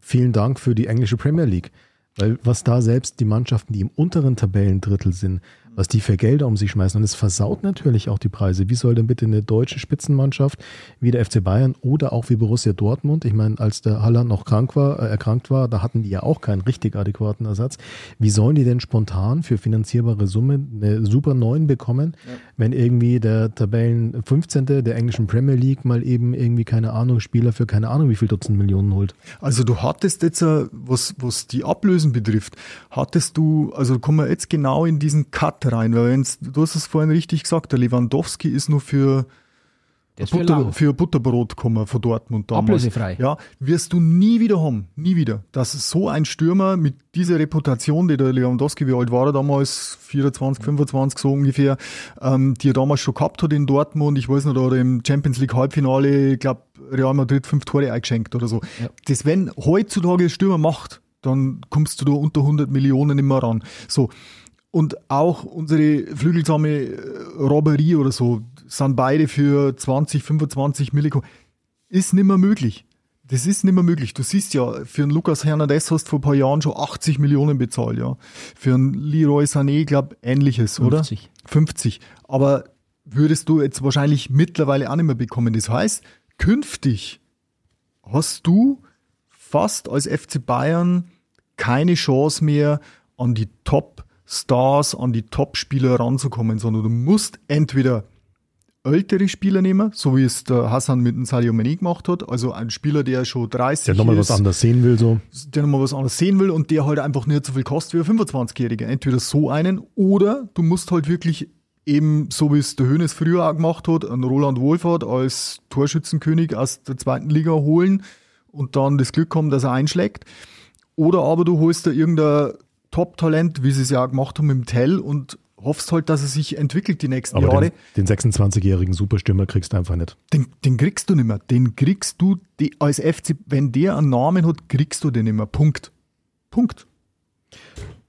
vielen Dank für die englische Premier League. Weil was da selbst die Mannschaften, die im unteren Tabellendrittel sind, was die für Gelder um sich schmeißen. Und es versaut natürlich auch die Preise. Wie soll denn bitte eine deutsche Spitzenmannschaft wie der FC Bayern oder auch wie Borussia Dortmund, ich meine, als der Haller noch krank war, äh, erkrankt war, da hatten die ja auch keinen richtig adäquaten Ersatz. Wie sollen die denn spontan für finanzierbare Summe eine Super 9 bekommen, ja. wenn irgendwie der Tabellen 15. der englischen Premier League mal eben irgendwie, keine Ahnung, Spieler für keine Ahnung wie viel Dutzend Millionen holt? Also du hattest jetzt, äh, was, was die Ablösen betrifft, hattest du, also kommen wir jetzt genau in diesen Cut rein, weil wenn's, du hast es vorhin richtig gesagt, der Lewandowski ist nur für, Butter, für, Butterbrot kommen von Dortmund damals. Ablösefrei. Ja, wirst du nie wieder haben, nie wieder. Dass so ein Stürmer mit dieser Reputation, die der Lewandowski, wie alt war er damals, 24, 25 so ungefähr, ähm, die er damals schon gehabt hat in Dortmund, ich weiß nicht, oder im Champions League Halbfinale, ich glaube Real Madrid fünf Tore eingeschenkt oder so. Ja. Das, wenn heutzutage Stürmer macht, dann kommst du da unter 100 Millionen immer ran. So, und auch unsere flügelsame äh, Robberie oder so sind beide für 20, 25 Milliko. Ist nicht mehr möglich. Das ist nicht mehr möglich. Du siehst ja, für einen Lukas Hernandez hast du vor ein paar Jahren schon 80 Millionen bezahlt, ja. Für einen Leroy Sané, glaube ähnliches, 50. oder? 50. Aber würdest du jetzt wahrscheinlich mittlerweile auch nicht mehr bekommen. Das heißt, künftig hast du fast als FC Bayern keine Chance mehr an die Top Stars, an die Top-Spieler ranzukommen, sondern du musst entweder ältere Spieler nehmen, so wie es der Hassan mit dem Sadio Mane gemacht hat, also ein Spieler, der schon 30 ist. Der nochmal was anderes sehen will, so. Der nochmal was anderes sehen will und der halt einfach nicht so viel kostet wie ein 25-Jähriger. Entweder so einen oder du musst halt wirklich eben, so wie es der Hönes früher auch gemacht hat, einen Roland Wohlfahrt als Torschützenkönig aus der zweiten Liga holen und dann das Glück haben, dass er einschlägt. Oder aber du holst da irgendein Top-Talent, wie sie es ja gemacht haben im Tell und hoffst halt, dass er sich entwickelt die nächsten Aber Jahre. Den, den 26-jährigen Superstürmer kriegst du einfach nicht. Den, den kriegst du nicht mehr. Den kriegst du die, als FC, wenn der einen Namen hat, kriegst du den nicht mehr. Punkt. Punkt.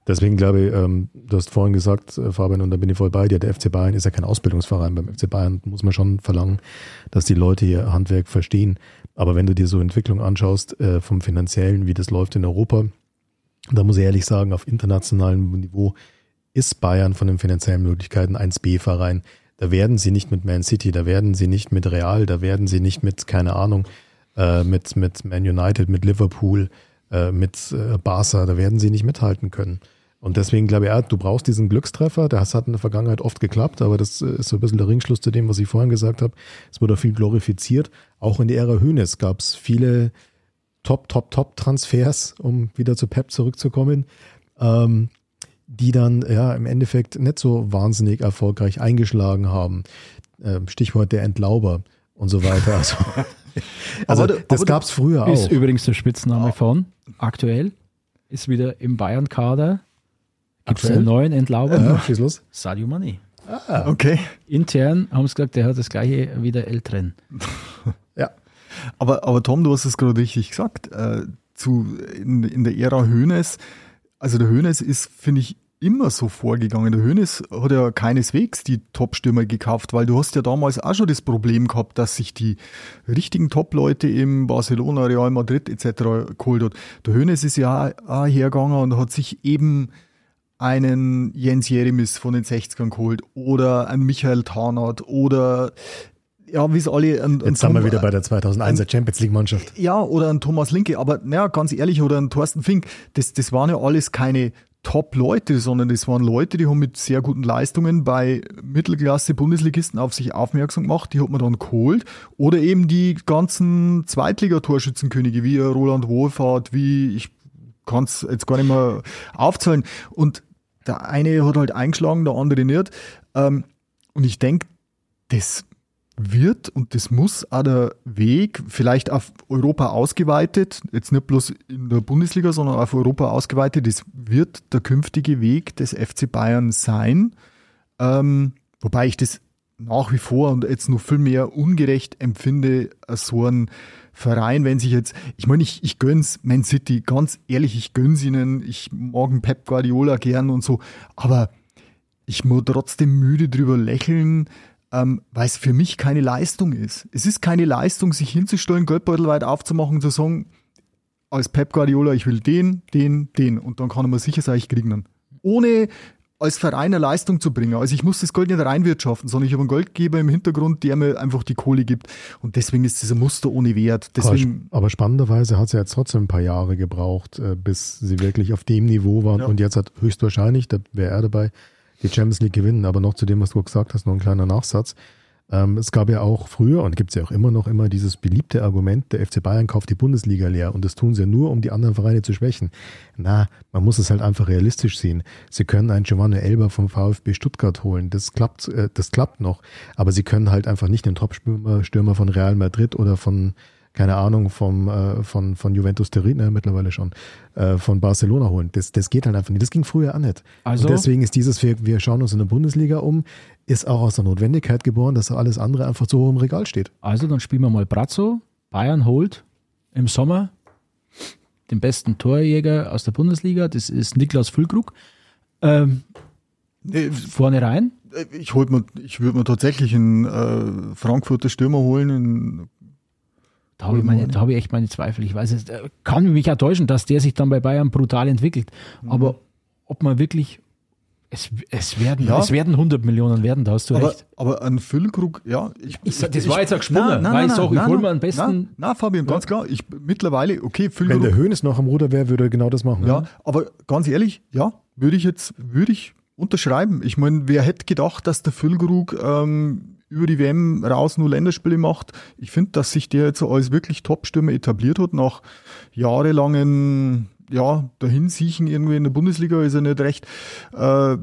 Deswegen glaube ich, ähm, du hast vorhin gesagt, äh, Fabian, und da bin ich voll bei dir, der FC Bayern ist ja kein Ausbildungsverein. Beim FC Bayern muss man schon verlangen, dass die Leute hier Handwerk verstehen. Aber wenn du dir so Entwicklung anschaust, äh, vom Finanziellen, wie das läuft in Europa, da muss ich ehrlich sagen, auf internationalem Niveau ist Bayern von den finanziellen Möglichkeiten 1B-Verein. Da werden sie nicht mit Man City, da werden sie nicht mit Real, da werden sie nicht mit, keine Ahnung, äh, mit, mit Man United, mit Liverpool, äh, mit äh, Barca, da werden sie nicht mithalten können. Und deswegen glaube ich, ja, du brauchst diesen Glückstreffer. Das hat in der Vergangenheit oft geklappt, aber das äh, ist so ein bisschen der Ringschluss zu dem, was ich vorhin gesagt habe. Es wurde viel glorifiziert. Auch in der Ära Hönes gab es viele Top, Top, Top-Transfers, um wieder zu Pep zurückzukommen, ähm, die dann ja im Endeffekt nicht so wahnsinnig erfolgreich eingeschlagen haben. Ähm, Stichwort der Entlauber und so weiter. Also, also aber, das gab es früher auch. Ist übrigens der Spitzname von aktuell, ist wieder im Bayern-Kader. Gibt es einen neuen Entlauber? Ja, schieß los. Sadio Mane. Ah, okay. Intern haben sie gesagt, der hat das gleiche wie der Eltern. Aber, aber Tom, du hast es gerade richtig gesagt. Äh, zu, in, in der Ära Hönes, also der Hönes ist, finde ich, immer so vorgegangen. Der Hönes hat ja keineswegs die Top-Stürmer gekauft, weil du hast ja damals auch schon das Problem gehabt, dass sich die richtigen Top-Leute im Barcelona, Real Madrid etc. geholt hat. Der Hönes ist ja auch hergegangen und hat sich eben einen Jens Jeremis von den 60ern geholt oder einen Michael Tarnath oder ja, wie es alle. Ein, ein Jetzt sind wir wieder bei der 2001er Champions League Mannschaft. Ja, oder ein Thomas Linke, aber naja, ganz ehrlich, oder ein Thorsten Fink, das, das waren ja alles keine Top-Leute, sondern das waren Leute, die haben mit sehr guten Leistungen bei Mittelklasse-Bundesligisten auf sich aufmerksam gemacht, die hat man dann geholt. Oder eben die ganzen Zweitliga-Torschützenkönige, wie Roland Wohlfahrt, wie, ich kann es jetzt gar nicht mehr aufzählen. Und der eine hat halt eingeschlagen, der andere nicht. Ähm, und ich denke, das wird und das muss auch der Weg vielleicht auf Europa ausgeweitet, jetzt nicht bloß in der Bundesliga, sondern auf Europa ausgeweitet, das wird der künftige Weg des FC Bayern sein. Ähm, wobei ich das nach wie vor und jetzt noch viel mehr ungerecht empfinde, so ein Verein, wenn sich jetzt, ich meine, ich, ich gönn's Man City, ganz ehrlich, ich gönn's ihnen, ich mag Pep Guardiola gern und so, aber ich muss trotzdem müde drüber lächeln, ähm, weil es für mich keine Leistung ist. Es ist keine Leistung, sich hinzustellen, Geldbeutel weit aufzumachen, zu sagen, als Pep Guardiola, ich will den, den, den. Und dann kann er mir sicher sein, ich kriege ihn. Ohne als Verein eine Leistung zu bringen. Also ich muss das Geld nicht reinwirtschaften, sondern ich habe einen Goldgeber im Hintergrund, der mir einfach die Kohle gibt. Und deswegen ist dieser Muster ohne Wert. Deswegen aber, aber spannenderweise hat sie jetzt trotzdem ein paar Jahre gebraucht, äh, bis sie wirklich auf dem Niveau waren. Ja. Und jetzt hat höchstwahrscheinlich, da wäre er dabei, die Champions League gewinnen. Aber noch zu dem, was du gesagt hast, noch ein kleiner Nachsatz. Ähm, es gab ja auch früher und gibt es ja auch immer noch immer dieses beliebte Argument, der FC Bayern kauft die Bundesliga leer und das tun sie ja nur, um die anderen Vereine zu schwächen. Na, man muss es halt einfach realistisch sehen. Sie können einen Giovanni Elber vom VfB Stuttgart holen, das klappt, äh, das klappt noch, aber sie können halt einfach nicht den Top-Stürmer von Real Madrid oder von keine Ahnung, vom, äh, von, von Juventus Turin, äh, mittlerweile schon, äh, von Barcelona holen. Das, das geht halt einfach nicht. Das ging früher auch nicht. Also, und deswegen ist dieses, wir, wir schauen uns in der Bundesliga um, ist auch aus der Notwendigkeit geboren, dass alles andere einfach zu hoch im Regal steht. Also dann spielen wir mal Brazzo. Bayern holt im Sommer den besten Torjäger aus der Bundesliga. Das ist Niklas Füllkrug. Ähm, nee, vorne rein. Ich, ich würde mir tatsächlich einen äh, Frankfurter Stürmer holen, einen da habe ich, meine, da hab ich echt meine Zweifel. Ich weiß es, äh, kann mich auch täuschen, dass der sich dann bei Bayern brutal entwickelt. Mhm. Aber ob man wirklich, es, es, werden, ja. es werden 100 Millionen werden, da hast du aber, recht. Aber ein Füllkrug, ja. Ich, ich, das ich, war jetzt auch gesprungen, weil ich sage, ich hole mir am besten. Na, Fabian, ganz klar. Ich, mittlerweile, okay, Füllkrug. Wenn der Höhnes noch am Ruder wäre, würde er genau das machen. Ja, aber ganz ehrlich, ja, würde ich jetzt, würde ich unterschreiben. Ich meine, wer hätte gedacht, dass der Füllkrug ähm, über die WM raus nur Länderspiele macht. Ich finde, dass sich der jetzt als wirklich Top-Stürmer etabliert hat, nach jahrelangen, ja, Dahinsiechen irgendwie in der Bundesliga ist er nicht recht äh,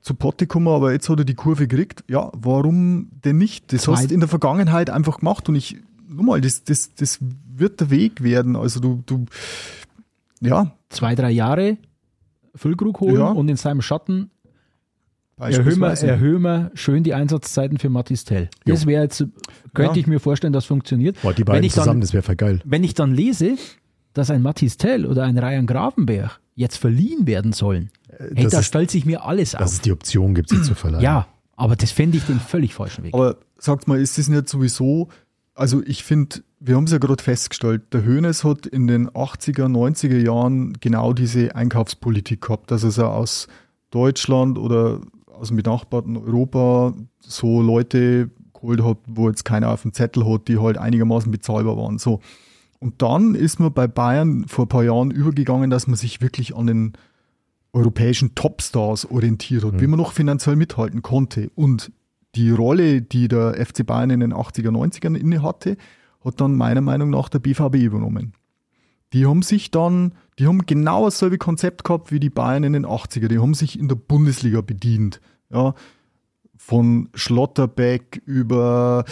zu Potte gekommen, aber jetzt hat er die Kurve gekriegt. Ja, warum denn nicht? Das Zwei. hast du in der Vergangenheit einfach gemacht und ich, nur mal, das, das, das wird der Weg werden. Also du, du, ja. Zwei, drei Jahre Füllkrug holen ja. und in seinem Schatten Erhöhen wir, erhöhen wir schön die Einsatzzeiten für Matis Tell. Das wäre jetzt, könnte ja. ich mir vorstellen, das funktioniert. Boah, die beiden wenn zusammen, dann, das wäre voll geil. Wenn ich dann lese, dass ein Matis Tell oder ein Ryan Gravenberg jetzt verliehen werden sollen, äh, hey, da ist, stellt sich mir alles auf. Dass es die Option gibt, sie zu verleihen. Ja, aber das fände ich den völlig falschen Weg. Aber sagt mal, ist das nicht sowieso, also ich finde, wir haben es ja gerade festgestellt, der Hönes hat in den 80er, 90er Jahren genau diese Einkaufspolitik gehabt, dass er aus Deutschland oder aus dem benachbarten Europa so Leute geholt hat, wo jetzt keiner auf dem Zettel hat, die halt einigermaßen bezahlbar waren. So. Und dann ist man bei Bayern vor ein paar Jahren übergegangen, dass man sich wirklich an den europäischen Topstars orientiert hat, mhm. wie man noch finanziell mithalten konnte. Und die Rolle, die der FC Bayern in den 80er, 90ern inne hatte, hat dann meiner Meinung nach der BVB übernommen. Die haben sich dann, die haben genau dasselbe Konzept gehabt wie die Bayern in den 80er. Die haben sich in der Bundesliga bedient. Ja, von Schlotterbeck über,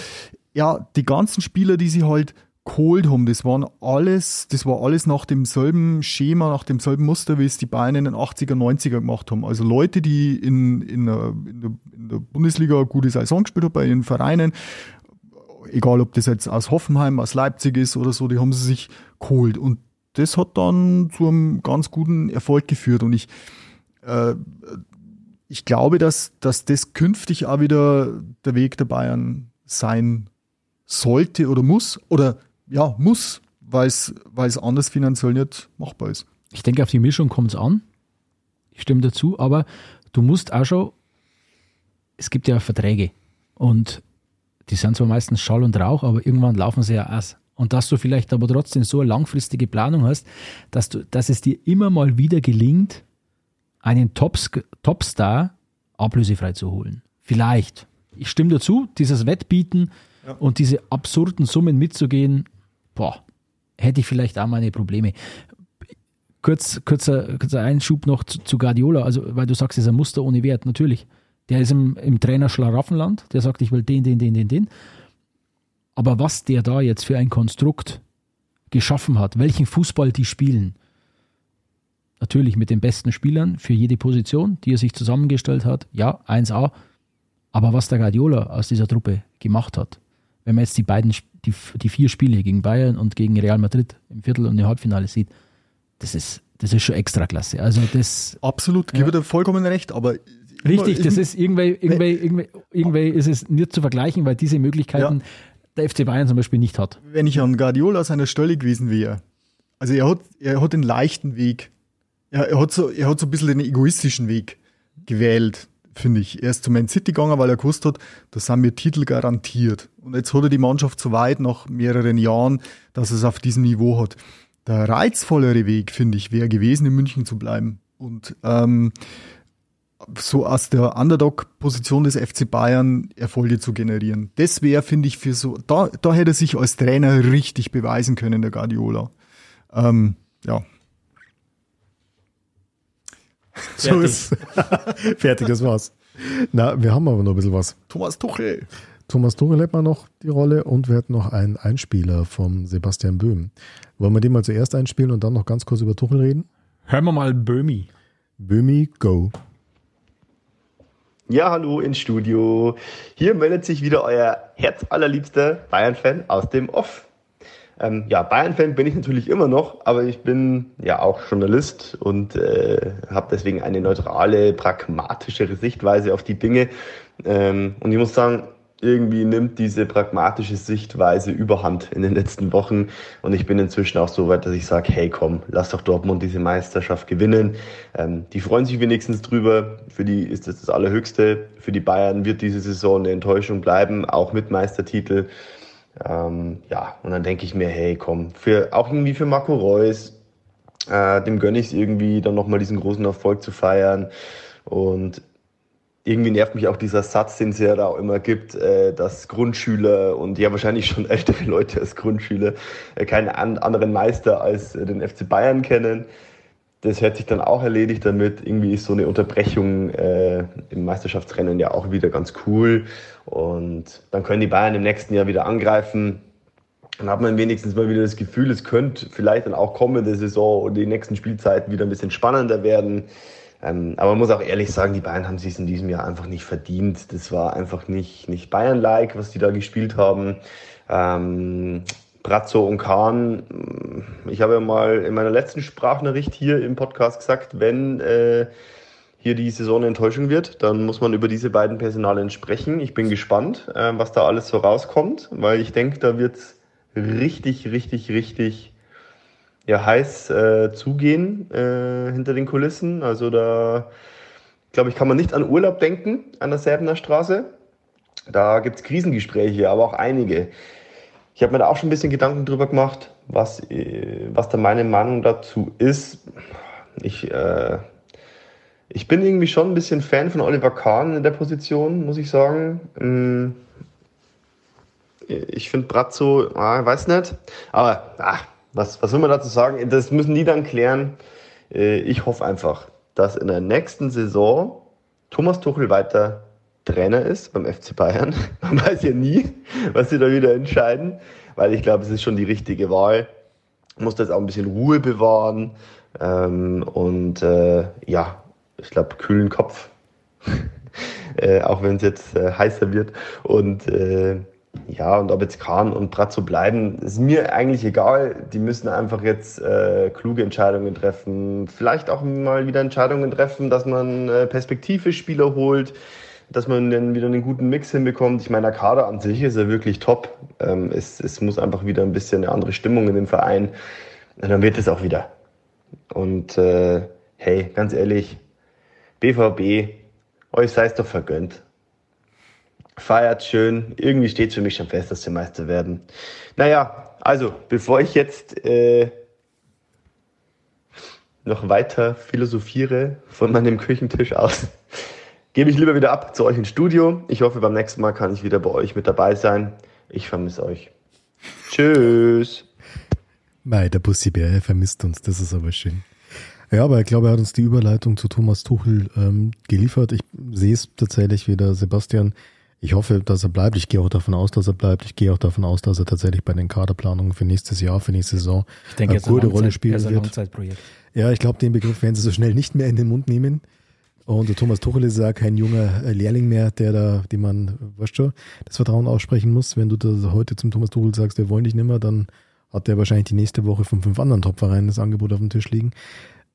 ja, die ganzen Spieler, die sie halt geholt haben, das waren alles, das war alles nach demselben Schema, nach demselben Muster, wie es die Bayern in den 80er, 90er gemacht haben. Also Leute, die in, in, der, in der, in der Bundesliga eine gute Saison gespielt haben, bei ihren Vereinen, egal ob das jetzt aus Hoffenheim, aus Leipzig ist oder so, die haben sie sich geholt. Und das hat dann zu einem ganz guten Erfolg geführt. Und ich, äh, ich glaube, dass, dass das künftig auch wieder der Weg der Bayern sein sollte oder muss. Oder ja, muss, weil es anders finanziell nicht machbar ist. Ich denke, auf die Mischung kommt es an. Ich stimme dazu, aber du musst auch schon, es gibt ja Verträge und die sind zwar meistens Schall und Rauch, aber irgendwann laufen sie ja aus. Und dass du vielleicht aber trotzdem so eine langfristige Planung hast, dass, du, dass es dir immer mal wieder gelingt, einen Tops, Topstar ablösefrei zu holen. Vielleicht. Ich stimme dazu, dieses Wettbieten ja. und diese absurden Summen mitzugehen, boah, hätte ich vielleicht auch meine Probleme. Kurz, kurzer, kurzer Einschub noch zu, zu Guardiola, also weil du sagst, es ist ein Muster ohne Wert, natürlich. Der ist im, im Trainer Schlaraffenland, der sagt, ich will den, den, den, den, den. Aber was der da jetzt für ein Konstrukt geschaffen hat, welchen Fußball die spielen, natürlich mit den besten Spielern für jede Position, die er sich zusammengestellt hat, ja, 1A. Aber was der Guardiola aus dieser Truppe gemacht hat, wenn man jetzt die beiden, die, die vier Spiele gegen Bayern und gegen Real Madrid im Viertel- und im Halbfinale sieht, das ist, das ist schon extra klasse. Also das. Absolut, gebe ja. dir vollkommen recht, aber Richtig, das ist irgendwie, irgendwie, irgendwie, irgendwie ist es nicht zu vergleichen, weil diese Möglichkeiten ja. Der FC Bayern zum Beispiel nicht hat. Wenn ich an Guardiola seiner Stelle gewesen wäre, also er hat, er hat den leichten Weg, er, er, hat so, er hat so ein bisschen den egoistischen Weg gewählt, finde ich. Er ist zu Man City gegangen, weil er gewusst hat, da sind mir Titel garantiert. Und jetzt hat er die Mannschaft so weit nach mehreren Jahren, dass es auf diesem Niveau hat. Der reizvollere Weg, finde ich, wäre gewesen, in München zu bleiben. Und ähm, so aus der Underdog-Position des FC Bayern Erfolge zu generieren. Das wäre, finde ich, für so, da, da hätte er sich als Trainer richtig beweisen können, der Guardiola. Ähm, ja. So ist fertig, das war's. Na, wir haben aber noch ein bisschen was. Thomas Tuchel. Thomas Tuchel hat man noch die Rolle und wir hatten noch einen Einspieler vom Sebastian Böhm. Wollen wir den mal zuerst einspielen und dann noch ganz kurz über Tuchel reden? Hören wir mal Böhmi. Böhmi, go. Ja, hallo ins Studio. Hier meldet sich wieder euer herzallerliebster Bayern-Fan aus dem Off. Ähm, ja, Bayern-Fan bin ich natürlich immer noch, aber ich bin ja auch Journalist und äh, habe deswegen eine neutrale, pragmatischere Sichtweise auf die Dinge. Ähm, und ich muss sagen, irgendwie nimmt diese pragmatische Sichtweise überhand in den letzten Wochen. Und ich bin inzwischen auch so weit, dass ich sage, hey komm, lass doch Dortmund diese Meisterschaft gewinnen. Ähm, die freuen sich wenigstens drüber. Für die ist das das Allerhöchste. Für die Bayern wird diese Saison eine Enttäuschung bleiben, auch mit Meistertitel. Ähm, ja, und dann denke ich mir, hey komm, für, auch irgendwie für Marco Reus, äh, dem gönne ich es irgendwie, dann nochmal diesen großen Erfolg zu feiern. Und irgendwie nervt mich auch dieser Satz, den es ja da auch immer gibt, äh, dass Grundschüler und ja wahrscheinlich schon ältere Leute als Grundschüler äh, keinen an, anderen Meister als äh, den FC Bayern kennen. Das hört sich dann auch erledigt damit. Irgendwie ist so eine Unterbrechung im Meisterschaftsrennen ja auch wieder ganz cool. Und dann können die Bayern im nächsten Jahr wieder angreifen. Dann hat man wenigstens mal wieder das Gefühl, es könnte vielleicht dann auch kommende Saison und die nächsten Spielzeiten wieder ein bisschen spannender werden. Ähm, aber man muss auch ehrlich sagen, die Bayern haben sich in diesem Jahr einfach nicht verdient. Das war einfach nicht, nicht Bayern-like, was die da gespielt haben. Ähm, Brazzo und Kahn, ich habe ja mal in meiner letzten Sprachnachricht hier im Podcast gesagt, wenn äh, hier die Saison eine Enttäuschung wird, dann muss man über diese beiden Personalien sprechen. Ich bin gespannt, äh, was da alles so rauskommt, weil ich denke, da wird es richtig, richtig, richtig ja, heiß äh, zugehen äh, hinter den Kulissen. Also da, glaube ich, kann man nicht an Urlaub denken an der Säbener Straße. Da gibt es Krisengespräche, aber auch einige. Ich habe mir da auch schon ein bisschen Gedanken drüber gemacht, was, äh, was da meine Meinung dazu ist. Ich, äh, ich bin irgendwie schon ein bisschen Fan von Oliver Kahn in der Position, muss ich sagen. Mm, ich finde Brazzo, ah, weiß nicht, aber ach, was, was will man dazu sagen? Das müssen die dann klären. Äh, ich hoffe einfach, dass in der nächsten Saison Thomas Tuchel weiter Trainer ist beim FC Bayern. Man weiß ja nie, was sie da wieder entscheiden, weil ich glaube, es ist schon die richtige Wahl. Muss da jetzt auch ein bisschen Ruhe bewahren ähm, und äh, ja, ich glaube, kühlen Kopf, äh, auch wenn es jetzt äh, heißer wird. Und äh, ja, und ob jetzt Kahn und Brazzo bleiben, ist mir eigentlich egal. Die müssen einfach jetzt äh, kluge Entscheidungen treffen. Vielleicht auch mal wieder Entscheidungen treffen, dass man äh, perspektivisch Spieler holt, dass man dann wieder einen guten Mix hinbekommt. Ich meine, der Kader an sich ist ja wirklich top. Ähm, es, es muss einfach wieder ein bisschen eine andere Stimmung in dem Verein. Und dann wird es auch wieder. Und äh, hey, ganz ehrlich, BVB, euch sei es doch vergönnt feiert schön. Irgendwie steht es für mich schon fest, dass sie Meister werden. Naja, also, bevor ich jetzt äh, noch weiter philosophiere von meinem Küchentisch aus, gebe ich lieber wieder ab zu euch ins Studio. Ich hoffe, beim nächsten Mal kann ich wieder bei euch mit dabei sein. Ich vermisse euch. Tschüss. Mei, der Bussibär vermisst uns, das ist aber schön. Ja, aber ich glaube, er hat uns die Überleitung zu Thomas Tuchel ähm, geliefert. Ich sehe es tatsächlich wieder, Sebastian. Ich hoffe, dass er bleibt. Ich gehe auch davon aus, dass er bleibt. Ich gehe auch davon aus, dass er tatsächlich bei den Kaderplanungen für nächstes Jahr, für nächste Saison ich denke, eine gute Rolle spielen ein wird. Ja, ich glaube, den Begriff werden sie so schnell nicht mehr in den Mund nehmen. Und Thomas Tuchel ist ja kein junger Lehrling mehr, der da, dem man, weißt du, das Vertrauen aussprechen muss. Wenn du das heute zum Thomas Tuchel sagst, wir wollen dich nicht mehr, dann hat der wahrscheinlich die nächste Woche von fünf anderen Topvereinen das Angebot auf dem Tisch liegen.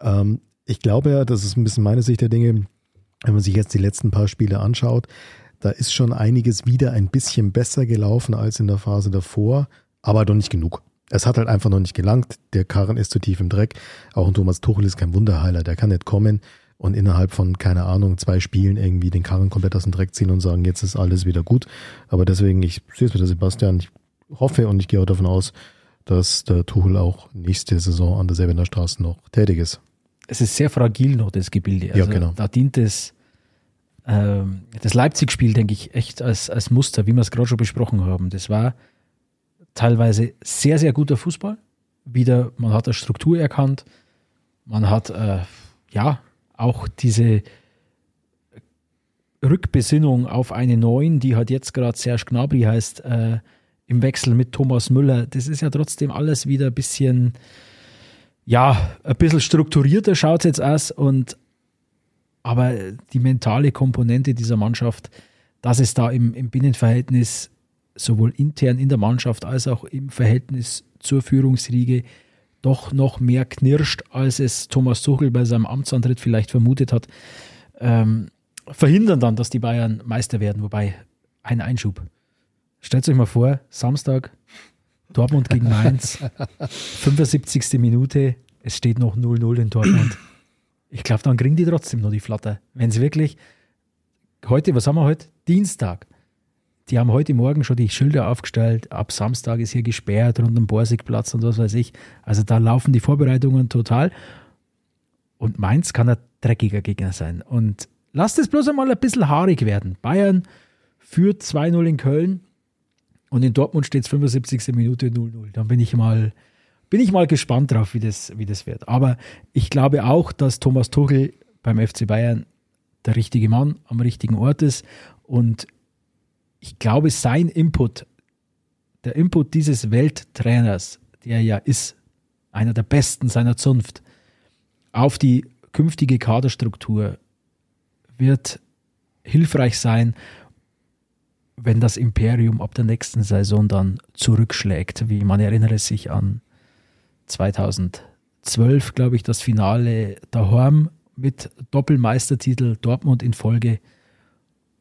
Ähm, ich glaube ja, das ist ein bisschen meine Sicht der Dinge, wenn man sich jetzt die letzten paar Spiele anschaut, da ist schon einiges wieder ein bisschen besser gelaufen als in der Phase davor, aber doch nicht genug. Es hat halt einfach noch nicht gelangt. Der Karren ist zu tief im Dreck. Auch ein Thomas Tuchel ist kein Wunderheiler. Der kann nicht kommen und innerhalb von, keine Ahnung, zwei Spielen irgendwie den Karren komplett aus dem Dreck ziehen und sagen, jetzt ist alles wieder gut. Aber deswegen, ich sehe es mit der Sebastian. Ich hoffe und ich gehe auch davon aus, dass der Tuchel auch nächste Saison an der Sebener Straße noch tätig ist. Es ist sehr fragil noch, das Gebilde. Also ja, genau. Da dient es ähm, das Leipzig-Spiel, denke ich, echt als, als Muster, wie wir es gerade schon besprochen haben. Das war teilweise sehr, sehr guter Fußball. Wieder, man hat eine Struktur erkannt. Man hat äh, ja auch diese Rückbesinnung auf eine neuen, die hat jetzt gerade Serge Gnabry heißt, äh, im Wechsel mit Thomas Müller. Das ist ja trotzdem alles wieder ein bisschen, ja, ein bisschen strukturierter schaut es jetzt aus und aber die mentale Komponente dieser Mannschaft, dass es da im, im Binnenverhältnis sowohl intern in der Mannschaft als auch im Verhältnis zur Führungsriege doch noch mehr knirscht, als es Thomas Tuchel bei seinem Amtsantritt vielleicht vermutet hat, ähm, verhindern dann, dass die Bayern Meister werden. Wobei, ein Einschub. Stellt euch mal vor, Samstag, Dortmund gegen Mainz, 75. Minute, es steht noch 0-0 in Dortmund. Ich glaube, dann kriegen die trotzdem noch die Flatter. Wenn sie wirklich heute, was haben wir heute? Dienstag. Die haben heute Morgen schon die Schilder aufgestellt. Ab Samstag ist hier gesperrt rund um Borsigplatz und was weiß ich. Also da laufen die Vorbereitungen total. Und Mainz kann ein dreckiger Gegner sein. Und lasst es bloß einmal ein bisschen haarig werden. Bayern führt 2-0 in Köln und in Dortmund steht es 75. Minute 0-0. Dann bin ich mal bin ich mal gespannt drauf, wie das, wie das wird. Aber ich glaube auch, dass Thomas Tuchel beim FC Bayern der richtige Mann am richtigen Ort ist. Und ich glaube, sein Input, der Input dieses Welttrainers, der ja ist einer der besten seiner Zunft, auf die künftige Kaderstruktur wird hilfreich sein, wenn das Imperium ab der nächsten Saison dann zurückschlägt. Wie man erinnere sich an 2012, glaube ich, das Finale daheim mit Doppelmeistertitel Dortmund in Folge.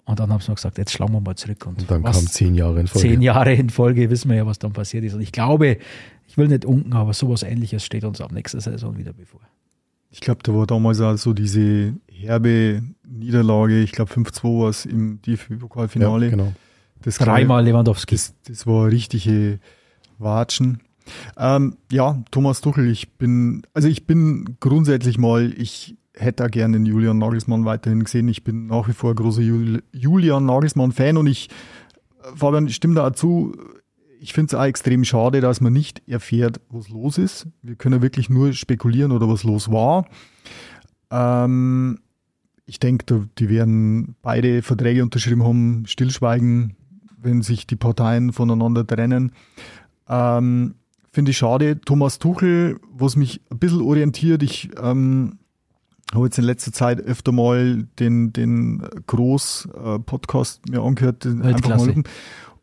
Und dann haben sie noch gesagt, jetzt schlagen wir mal zurück. Und, und dann kam zehn Jahre in Folge. Zehn Jahre in Folge, wissen wir ja, was dann passiert ist. Und ich glaube, ich will nicht unken, aber sowas ähnliches steht uns ab nächster Saison wieder bevor. Ich glaube, da war damals auch so diese herbe Niederlage, ich glaube 5-2 war es im DFB-Pokalfinale. Ja, genau. Das Dreimal Lewandowski. Das, das war richtige Watschen. Ähm, ja, Thomas Tuchel, ich bin, also ich bin grundsätzlich mal, ich hätte da gerne den Julian Nagelsmann weiterhin gesehen. Ich bin nach wie vor großer Jul Julian Nagelsmann-Fan und ich, Fabian, ich stimme da zu. Ich finde es auch extrem schade, dass man nicht erfährt, was los ist. Wir können wirklich nur spekulieren oder was los war. Ähm, ich denke, die werden beide Verträge unterschrieben haben, stillschweigen, wenn sich die Parteien voneinander trennen. Ähm, Finde ich schade. Thomas Tuchel, was mich ein bisschen orientiert, ich ähm, habe jetzt in letzter Zeit öfter mal den, den Groß-Podcast mir angehört. Den einfach mal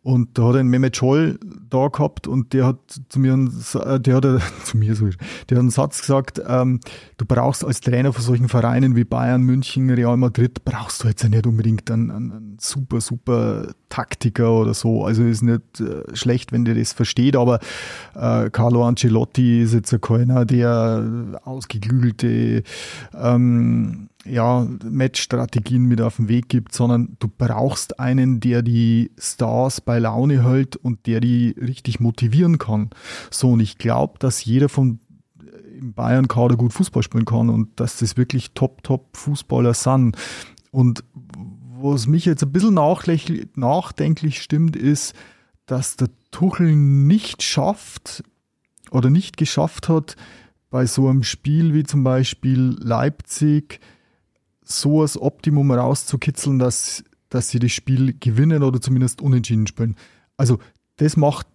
Und da hat er einen Mehmet Scholl da gehabt und der hat zu mir, einen, äh, der hat, zu mir so, der hat einen Satz gesagt, ähm, du brauchst als Trainer von solchen Vereinen wie Bayern, München, Real Madrid, brauchst du jetzt ja nicht unbedingt einen, einen, einen super, super Taktiker oder so. Also ist nicht äh, schlecht, wenn der das versteht, aber äh, Carlo Ancelotti ist jetzt ja keiner, der ausgeklügelte ähm, ja, Matchstrategien mit auf den Weg gibt, sondern du brauchst einen, der die Stars bei Laune hält und der die richtig motivieren kann. So, und ich glaube, dass jeder von äh, im Bayern-Kader gut Fußball spielen kann und dass das wirklich Top-Top-Fußballer sind. Und was mich jetzt ein bisschen nachdenklich stimmt, ist, dass der Tuchel nicht schafft oder nicht geschafft hat, bei so einem Spiel wie zum Beispiel Leipzig so das Optimum rauszukitzeln, dass, dass sie das Spiel gewinnen oder zumindest unentschieden spielen. Also das macht,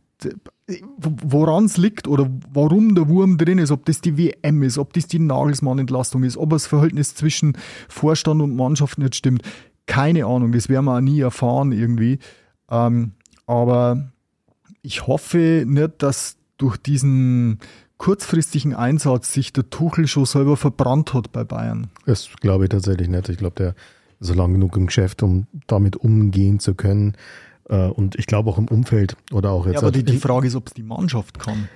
woran es liegt oder warum der Wurm drin ist, ob das die WM ist, ob das die Nagelsmann-Entlastung ist, ob das Verhältnis zwischen Vorstand und Mannschaft nicht stimmt, keine Ahnung, das werden wir auch nie erfahren irgendwie. Ähm, aber ich hoffe nicht, dass durch diesen kurzfristigen Einsatz sich der Tuchel schon selber verbrannt hat bei Bayern. Das glaube ich tatsächlich nicht. Ich glaube, der ist so lang genug im Geschäft, um damit umgehen zu können. Äh, und ich glaube auch im Umfeld oder auch jetzt. Ja, aber die, die Frage ist, ob es die Mannschaft kann.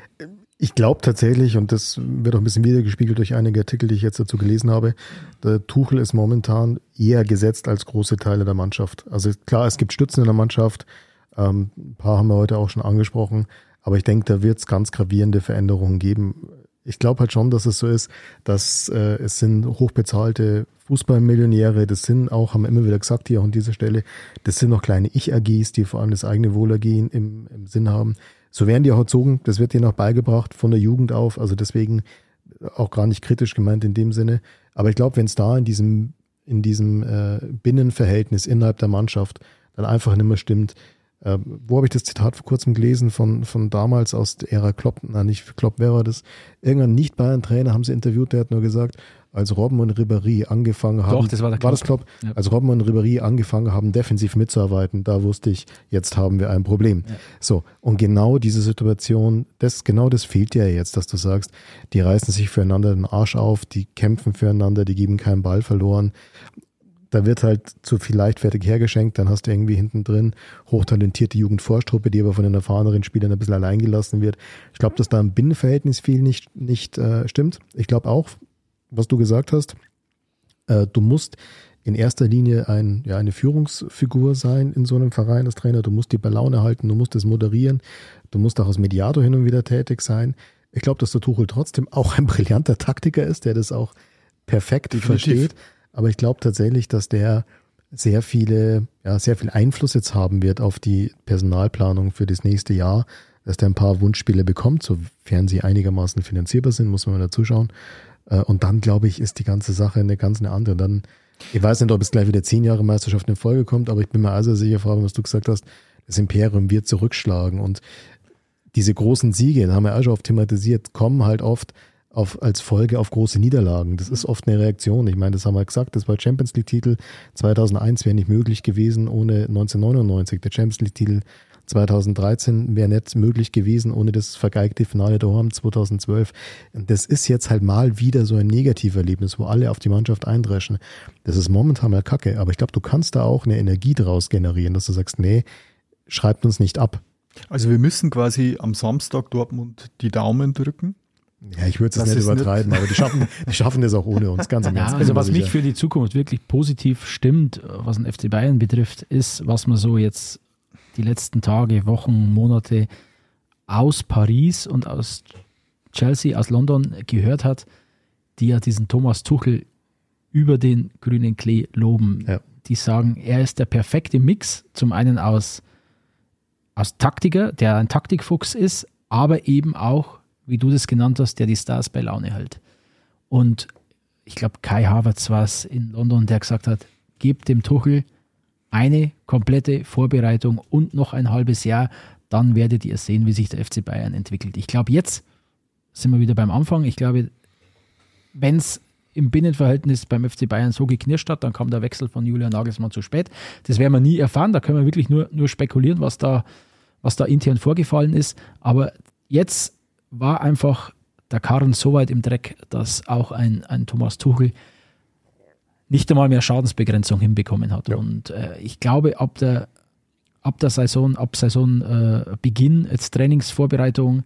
Ich glaube tatsächlich, und das wird auch ein bisschen wiedergespiegelt durch einige Artikel, die ich jetzt dazu gelesen habe, der Tuchel ist momentan eher gesetzt als große Teile der Mannschaft. Also klar, es gibt Stützen in der Mannschaft. Ähm, ein paar haben wir heute auch schon angesprochen. Aber ich denke, da wird es ganz gravierende Veränderungen geben. Ich glaube halt schon, dass es so ist, dass äh, es sind hochbezahlte Fußballmillionäre, das sind auch, haben wir immer wieder gesagt hier auch an dieser Stelle, das sind noch kleine Ich-AGs, die vor allem das eigene Wohlergehen im, im Sinn haben. So werden die auch erzogen, das wird ihnen auch beigebracht von der Jugend auf, also deswegen auch gar nicht kritisch gemeint in dem Sinne. Aber ich glaube, wenn es da in diesem, in diesem äh, Binnenverhältnis innerhalb der Mannschaft dann einfach nicht mehr stimmt, äh, wo habe ich das Zitat vor kurzem gelesen von, von damals aus der Ära Klopp, na nicht Klopp, wer war das? Irgendein Nicht-Bayern-Trainer haben sie interviewt, der hat nur gesagt, als Robben und Ribéry angefangen haben, Doch, das war, der war das Klopp, ja. als Robben und Ribéry angefangen haben, defensiv mitzuarbeiten, da wusste ich, jetzt haben wir ein Problem. Ja. So, und genau diese Situation, das, genau das fehlt dir jetzt, dass du sagst, die reißen sich füreinander den Arsch auf, die kämpfen füreinander, die geben keinen Ball verloren da wird halt zu viel leichtfertig hergeschenkt, dann hast du irgendwie hinten drin hochtalentierte Jugendvorstruppe, die aber von den erfahreneren Spielern ein bisschen allein gelassen wird. Ich glaube, dass da im Binnenverhältnis viel nicht, nicht äh, stimmt. Ich glaube auch, was du gesagt hast, äh, du musst in erster Linie ein, ja, eine Führungsfigur sein in so einem Verein als Trainer. Du musst die bei Laune halten, du musst es moderieren, du musst auch als Mediator hin und wieder tätig sein. Ich glaube, dass der Tuchel trotzdem auch ein brillanter Taktiker ist, der das auch perfekt Definitiv. versteht. Aber ich glaube tatsächlich, dass der sehr viele, ja, sehr viel Einfluss jetzt haben wird auf die Personalplanung für das nächste Jahr, dass der ein paar Wunschspiele bekommt, sofern sie einigermaßen finanzierbar sind, muss man mal dazu schauen. Äh, und dann, glaube ich, ist die ganze Sache eine ganz eine andere. Dann, ich weiß nicht, ob es gleich wieder zehn Jahre Meisterschaft in Folge kommt, aber ich bin mir also sicher, Fabian, was du gesagt hast, das Imperium wird zurückschlagen und diese großen Siege, da haben wir auch schon oft thematisiert, kommen halt oft auf, als Folge auf große Niederlagen. Das ist oft eine Reaktion. Ich meine, das haben wir gesagt, das war Champions League-Titel 2001 wäre nicht möglich gewesen ohne 1999. Der Champions League-Titel 2013 wäre nicht möglich gewesen ohne das vergeigte Finale Horn 2012. Das ist jetzt halt mal wieder so ein Negativerlebnis, wo alle auf die Mannschaft eindreschen. Das ist momentan mal kacke, aber ich glaube, du kannst da auch eine Energie draus generieren, dass du sagst, nee, schreibt uns nicht ab. Also wir müssen quasi am Samstag Dortmund die Daumen drücken ja, ich würde es nicht übertreiben, nicht aber die schaffen, die schaffen das auch ohne uns, ganz im ja, Also was mich für die Zukunft wirklich positiv stimmt, was den FC Bayern betrifft, ist, was man so jetzt die letzten Tage, Wochen, Monate aus Paris und aus Chelsea, aus London gehört hat, die ja diesen Thomas Tuchel über den grünen Klee loben. Ja. Die sagen, er ist der perfekte Mix, zum einen aus, aus Taktiker, der ein Taktikfuchs ist, aber eben auch wie du das genannt hast, der die Stars bei Laune hält. Und ich glaube, Kai Havertz war es in London, der gesagt hat, gebt dem Tuchel eine komplette Vorbereitung und noch ein halbes Jahr, dann werdet ihr sehen, wie sich der FC Bayern entwickelt. Ich glaube, jetzt sind wir wieder beim Anfang. Ich glaube, wenn es im Binnenverhältnis beim FC Bayern so geknirscht hat. Dann kam der Wechsel von Julian Nagelsmann zu spät. Das werden wir nie erfahren. Da können wir wirklich nur, nur spekulieren, was da, was da intern vorgefallen ist. Aber jetzt war einfach der Karren so weit im Dreck, dass auch ein, ein Thomas Tuchel nicht einmal mehr Schadensbegrenzung hinbekommen hat. Ja. Und äh, ich glaube, ab der, ab der Saison, ab Saisonbeginn, äh, jetzt Trainingsvorbereitung,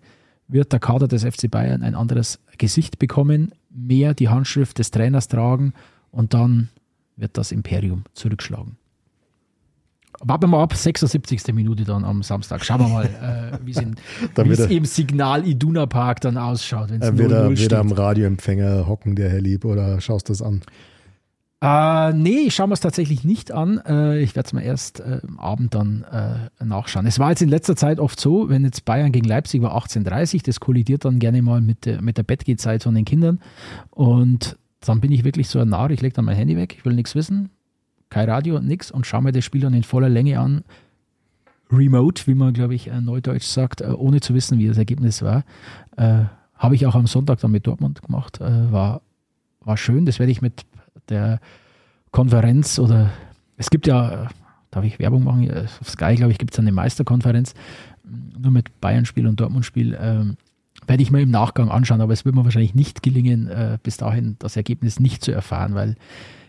wird der Kader des FC Bayern ein anderes Gesicht bekommen, mehr die Handschrift des Trainers tragen und dann wird das Imperium zurückschlagen. Warten wir mal ab, 76. Minute dann am Samstag. Schauen wir mal, äh, wie es im Signal Iduna Park dann ausschaut. Wenn's wird, er, wird er am Radioempfänger hocken, der Herr Lieb, oder schaust du das an? Äh, nee, ich schaue mir es tatsächlich nicht an. Äh, ich werde es mir erst äh, am Abend dann äh, nachschauen. Es war jetzt in letzter Zeit oft so, wenn jetzt Bayern gegen Leipzig war 18.30 das kollidiert dann gerne mal mit der, mit der Bettgehzeit von den Kindern. Und dann bin ich wirklich so ein Narr, ich lege dann mein Handy weg, ich will nichts wissen, kein Radio und nichts und schaue mir das Spiel dann in voller Länge an. Remote, wie man, glaube ich, äh, neudeutsch sagt, äh, ohne zu wissen, wie das Ergebnis war. Habe ich auch am Sonntag dann mit Dortmund gemacht. war, war schön, das werde ich mit der Konferenz oder es gibt ja, darf ich Werbung machen? Auf Sky, glaube ich, gibt es eine Meisterkonferenz, nur mit Bayern-Spiel und Dortmund-Spiel. Ähm, werde ich mir im Nachgang anschauen, aber es wird mir wahrscheinlich nicht gelingen, äh, bis dahin das Ergebnis nicht zu erfahren, weil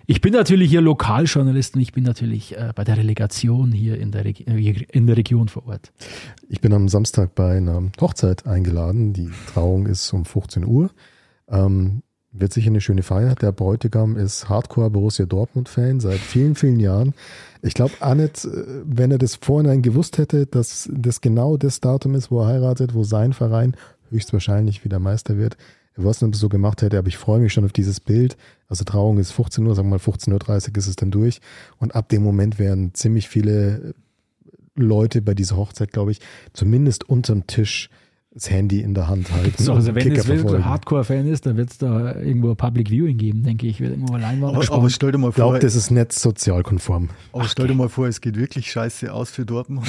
ich bin natürlich hier Lokaljournalist und ich bin natürlich äh, bei der Relegation hier in der, Reg in der Region vor Ort. Ich bin am Samstag bei einer Hochzeit eingeladen. Die Trauung ist um 15 Uhr. Ähm, wird sicher eine schöne Feier. Der Bräutigam ist Hardcore Borussia Dortmund-Fan seit vielen, vielen Jahren. Ich glaube, Annette, äh, wenn er das vorhin gewusst hätte, dass das genau das Datum ist, wo er heiratet, wo sein Verein höchstwahrscheinlich wieder Meister wird, er so gemacht hätte, aber ich freue mich schon auf dieses Bild. Also Trauung ist 15 Uhr, sagen wir mal 15.30 Uhr ist es dann durch. Und ab dem Moment werden ziemlich viele Leute bei dieser Hochzeit, glaube ich, zumindest unterm Tisch das Handy in der Hand halten. So, also wenn es wirklich Hardcore-Fan ist, dann wird es da irgendwo Public Viewing geben, denke ich. Wird irgendwo Leinwand aber, aber stell dir mal vor. Ich glaube, das ist nicht sozialkonform. Aber Ach, stell dir mal vor, es geht wirklich scheiße aus für Dortmund.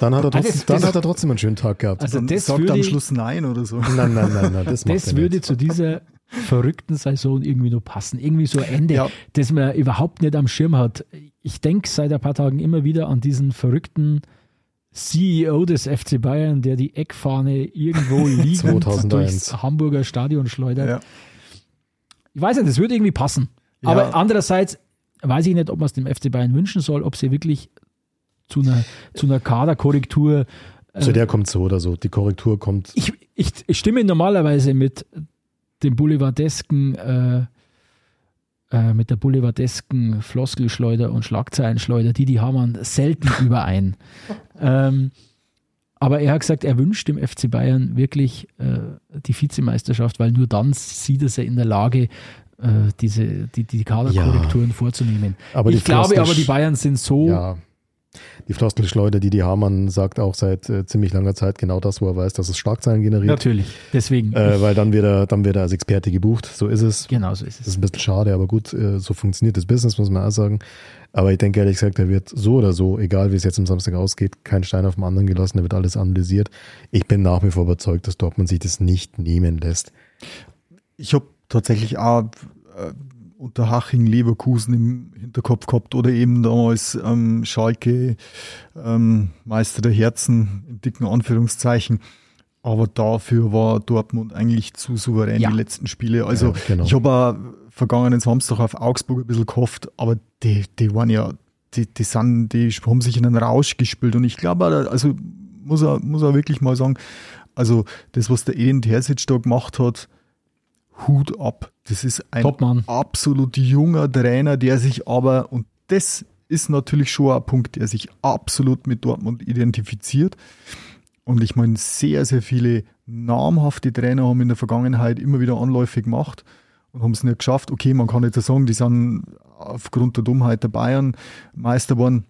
Dann hat er, trotzdem, also, dann hat er trotzdem einen schönen Tag gehabt. Also das sagt würde, am Schluss Nein oder so. Nein, nein, nein, nein das, das würde nicht. zu dieser verrückten Saison irgendwie noch passen. Irgendwie so ein Ende, ja. das man überhaupt nicht am Schirm hat. Ich denke seit ein paar Tagen immer wieder an diesen verrückten CEO des FC Bayern, der die Eckfahne irgendwo liegend durchs Hamburger Stadion schleudert. Ja. Ich weiß nicht, das würde irgendwie passen. Ja. Aber andererseits weiß ich nicht, ob man es dem FC Bayern wünschen soll, ob sie wirklich zu einer, zu einer Kaderkorrektur. Äh, zu der kommt so oder so. Die Korrektur kommt. Ich, ich, ich stimme normalerweise mit dem boulevardesken äh, äh, mit der boulevardesken Floskelschleuder und Schlagzeilenschleuder, die die haben selten überein. Ähm, aber er hat gesagt, er wünscht dem FC Bayern wirklich äh, die Vizemeisterschaft, weil nur dann sieht er sie in der Lage, äh, diese, die, die Kaderkorrekturen ja. vorzunehmen. Aber ich glaube aber, die Bayern sind so ja. Die Floskelschleuder, die die Hamann sagt auch seit äh, ziemlich langer Zeit genau das, wo er weiß, dass es Schlagzeilen generiert. Natürlich, deswegen. Äh, weil dann wird, er, dann wird er als Experte gebucht. So ist es. Genau, so ist es. Das ist ein bisschen schade, aber gut, äh, so funktioniert das Business, muss man auch sagen. Aber ich denke ehrlich gesagt, er wird so oder so, egal wie es jetzt am Samstag ausgeht, kein Stein auf dem anderen gelassen, er wird alles analysiert. Ich bin nach wie vor überzeugt, dass Dortmund sich das nicht nehmen lässt. Ich habe tatsächlich auch äh, Unterhaching, Leverkusen im Hinterkopf gehabt oder eben damals ähm, Schalke, ähm, Meister der Herzen, in dicken Anführungszeichen. Aber dafür war Dortmund eigentlich zu souverän ja. die letzten Spiele. Also ja, genau. ich habe auch vergangenen Samstag auf Augsburg ein bisschen gehofft, aber die, die waren ja, die, die, sind, die haben sich in einen Rausch gespielt. Und ich glaube, also muss er, muss er wirklich mal sagen, also das, was der Edin Terzic da gemacht hat, Hut ab. Das ist ein Topmann. absolut junger Trainer, der sich aber, und das ist natürlich schon ein Punkt, der sich absolut mit Dortmund identifiziert. Und ich meine, sehr, sehr viele namhafte Trainer haben in der Vergangenheit immer wieder Anläufe gemacht und haben es nicht geschafft. Okay, man kann jetzt sagen, die sind aufgrund der Dummheit der Bayern Meister geworden.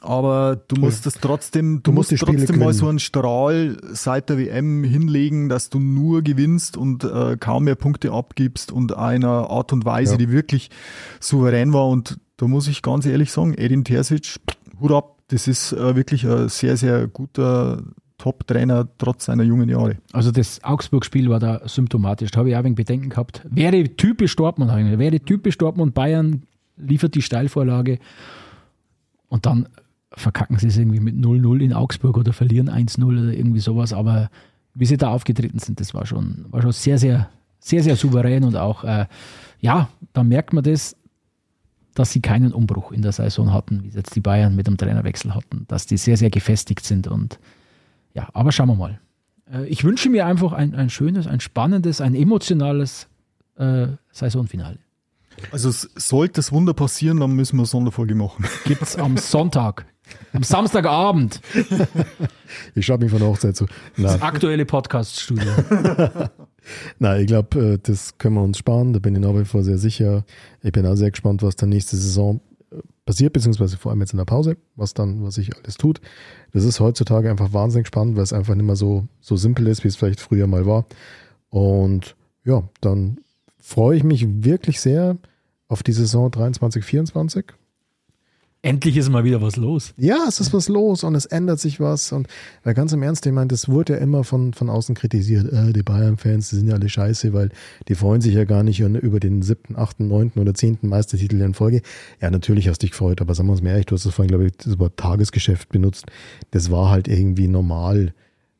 Aber du musst das trotzdem, du, du musst, musst trotzdem gewinnen. mal so einen Strahl seit der WM hinlegen, dass du nur gewinnst und äh, kaum mehr Punkte abgibst und einer Art und Weise, ja. die wirklich souverän war. Und da muss ich ganz ehrlich sagen, Edin Terzic, Hut ab, das ist äh, wirklich ein sehr, sehr guter Top-Trainer trotz seiner jungen Jahre. Also das Augsburg-Spiel war da symptomatisch. Da habe ich auch ein wenig Bedenken gehabt. Wäre typisch Dortmund eigentlich. Wäre typisch Dortmund, Bayern liefert die Steilvorlage und dann verkacken sie es irgendwie mit 0-0 in Augsburg oder verlieren 1-0 oder irgendwie sowas. Aber wie sie da aufgetreten sind, das war schon, war schon sehr, sehr, sehr, sehr souverän und auch, äh, ja, da merkt man das, dass sie keinen Umbruch in der Saison hatten, wie jetzt die Bayern mit dem Trainerwechsel hatten, dass die sehr, sehr gefestigt sind und ja, aber schauen wir mal. Äh, ich wünsche mir einfach ein, ein schönes, ein spannendes, ein emotionales äh, Saisonfinale. Also sollte das Wunder passieren, dann müssen wir eine Sonderfolge machen. Gibt es am Sonntag, am Samstagabend. Ich schaue mich von der Hochzeit zu. Das aktuelle Podcast-Studio. Na, ich glaube, äh, das können wir uns sparen. Da bin ich nach wie vor sehr sicher. Ich bin auch sehr gespannt, was dann nächste Saison äh, passiert, beziehungsweise vor allem jetzt in der Pause, was dann, was sich alles tut. Das ist heutzutage einfach wahnsinnig spannend, weil es einfach nicht mehr so, so simpel ist, wie es vielleicht früher mal war. Und ja, dann freue ich mich wirklich sehr auf die Saison 23, 24. Endlich ist mal wieder was los. Ja, es ist was los und es ändert sich was. Und weil ganz im Ernst, ich meine, das wurde ja immer von, von außen kritisiert. Äh, die Bayern-Fans, die sind ja alle scheiße, weil die freuen sich ja gar nicht über den siebten, achten, neunten oder zehnten Meistertitel in Folge. Ja, natürlich hast du dich gefreut, aber sagen wir uns mal ehrlich, du hast das vorhin, glaube ich, das Wort Tagesgeschäft benutzt. Das war halt irgendwie normal.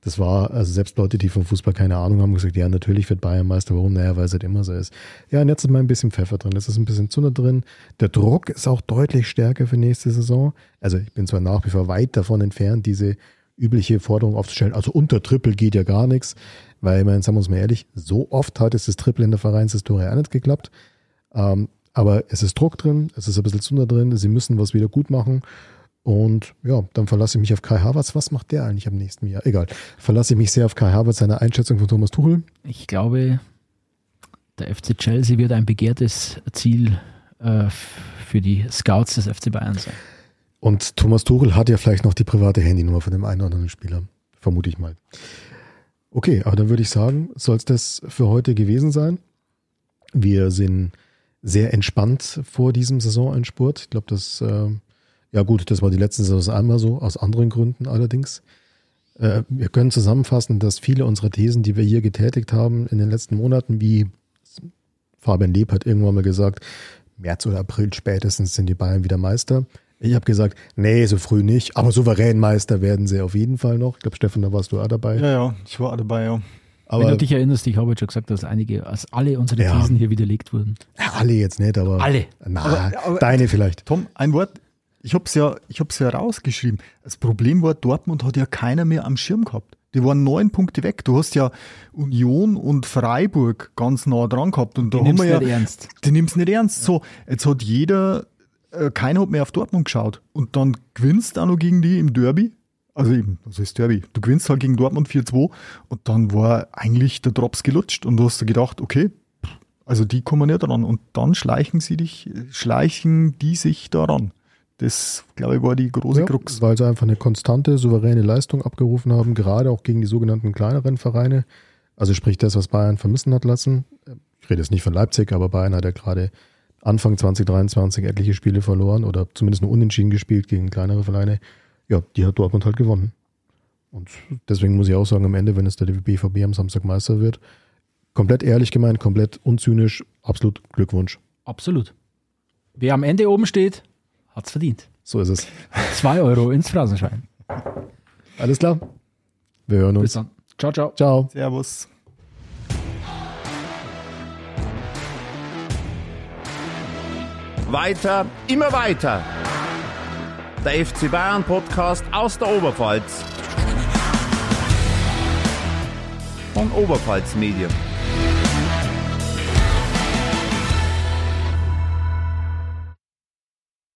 Das war, also selbst Leute, die vom Fußball keine Ahnung haben, gesagt, ja, natürlich wird Bayern Meister. Warum? Naja, weil es halt immer so ist. Ja, und jetzt ist mal ein bisschen Pfeffer drin, jetzt ist ein bisschen Zunder drin. Der Druck ist auch deutlich stärker für nächste Saison. Also ich bin zwar nach wie vor weit davon entfernt, diese übliche Forderung aufzustellen, also unter Triple geht ja gar nichts, weil, meine, sagen wir uns mal ehrlich, so oft hat es das Triple in der Vereinshistorie auch nicht geklappt. Ähm, aber es ist Druck drin, es ist ein bisschen Zunder drin, sie müssen was wieder gut machen. Und ja, dann verlasse ich mich auf Kai Havertz. Was macht der eigentlich am nächsten Jahr? Egal. Verlasse ich mich sehr auf Kai Havertz, seine Einschätzung von Thomas Tuchel. Ich glaube, der FC Chelsea wird ein begehrtes Ziel äh, für die Scouts des FC Bayern sein. Und Thomas Tuchel hat ja vielleicht noch die private Handynummer von dem einen oder anderen Spieler. Vermute ich mal. Okay, aber dann würde ich sagen, soll es das für heute gewesen sein. Wir sind sehr entspannt vor diesem Saisonendspurt. Ich glaube, das äh, ja gut, das war die letzten Saison einmal so, aus anderen Gründen allerdings. Äh, wir können zusammenfassen, dass viele unserer Thesen, die wir hier getätigt haben in den letzten Monaten, wie Fabian Leb hat irgendwann mal gesagt, März oder April spätestens sind die Bayern wieder Meister. Ich habe gesagt, nee, so früh nicht, aber souverän Meister werden sie auf jeden Fall noch. Ich glaube, Stefan, da warst du auch dabei. Ja, ja, ich war auch dabei, ja. Aber Wenn du dich erinnerst, ich habe jetzt schon gesagt, dass einige, als alle unsere ja. Thesen hier widerlegt wurden. Ja, alle jetzt nicht, aber. Alle. Na, aber, aber, deine vielleicht. Tom, ein Wort. Ich habe es ja, ich hab's ja rausgeschrieben. Das Problem war, Dortmund hat ja keiner mehr am Schirm gehabt. Die waren neun Punkte weg. Du hast ja Union und Freiburg ganz nah dran gehabt. Und da die haben wir ja, nicht ernst. Die nimmst nicht ernst. So, jetzt hat jeder, äh, keiner hat mehr auf Dortmund geschaut. Und dann gewinnst auch noch gegen die im Derby. Also eben, das ist Derby. Du gewinnst halt gegen Dortmund 4-2 und dann war eigentlich der Drops gelutscht und du hast gedacht, okay, also die kommen nicht dran. Und dann schleichen sie dich, schleichen die sich daran. Das, glaube ich, war die große ja, Krux. Weil sie einfach eine konstante, souveräne Leistung abgerufen haben, gerade auch gegen die sogenannten kleineren Vereine. Also sprich das, was Bayern vermissen hat lassen. Ich rede jetzt nicht von Leipzig, aber Bayern hat ja gerade Anfang 2023 etliche Spiele verloren oder zumindest nur unentschieden gespielt gegen kleinere Vereine. Ja, die hat Dortmund halt gewonnen. Und deswegen muss ich auch sagen, am Ende, wenn es der BVB am Samstag Meister wird, komplett ehrlich gemeint, komplett unzynisch, absolut Glückwunsch. Absolut. Wer am Ende oben steht, Hat's verdient. So ist es. Zwei Euro ins Phrasenschwein. Alles klar. Wir hören uns. Bis dann. Ciao, ciao. Ciao. Servus. Weiter, immer weiter. Der FC Bayern Podcast aus der Oberpfalz. Von Oberpfalz Medien.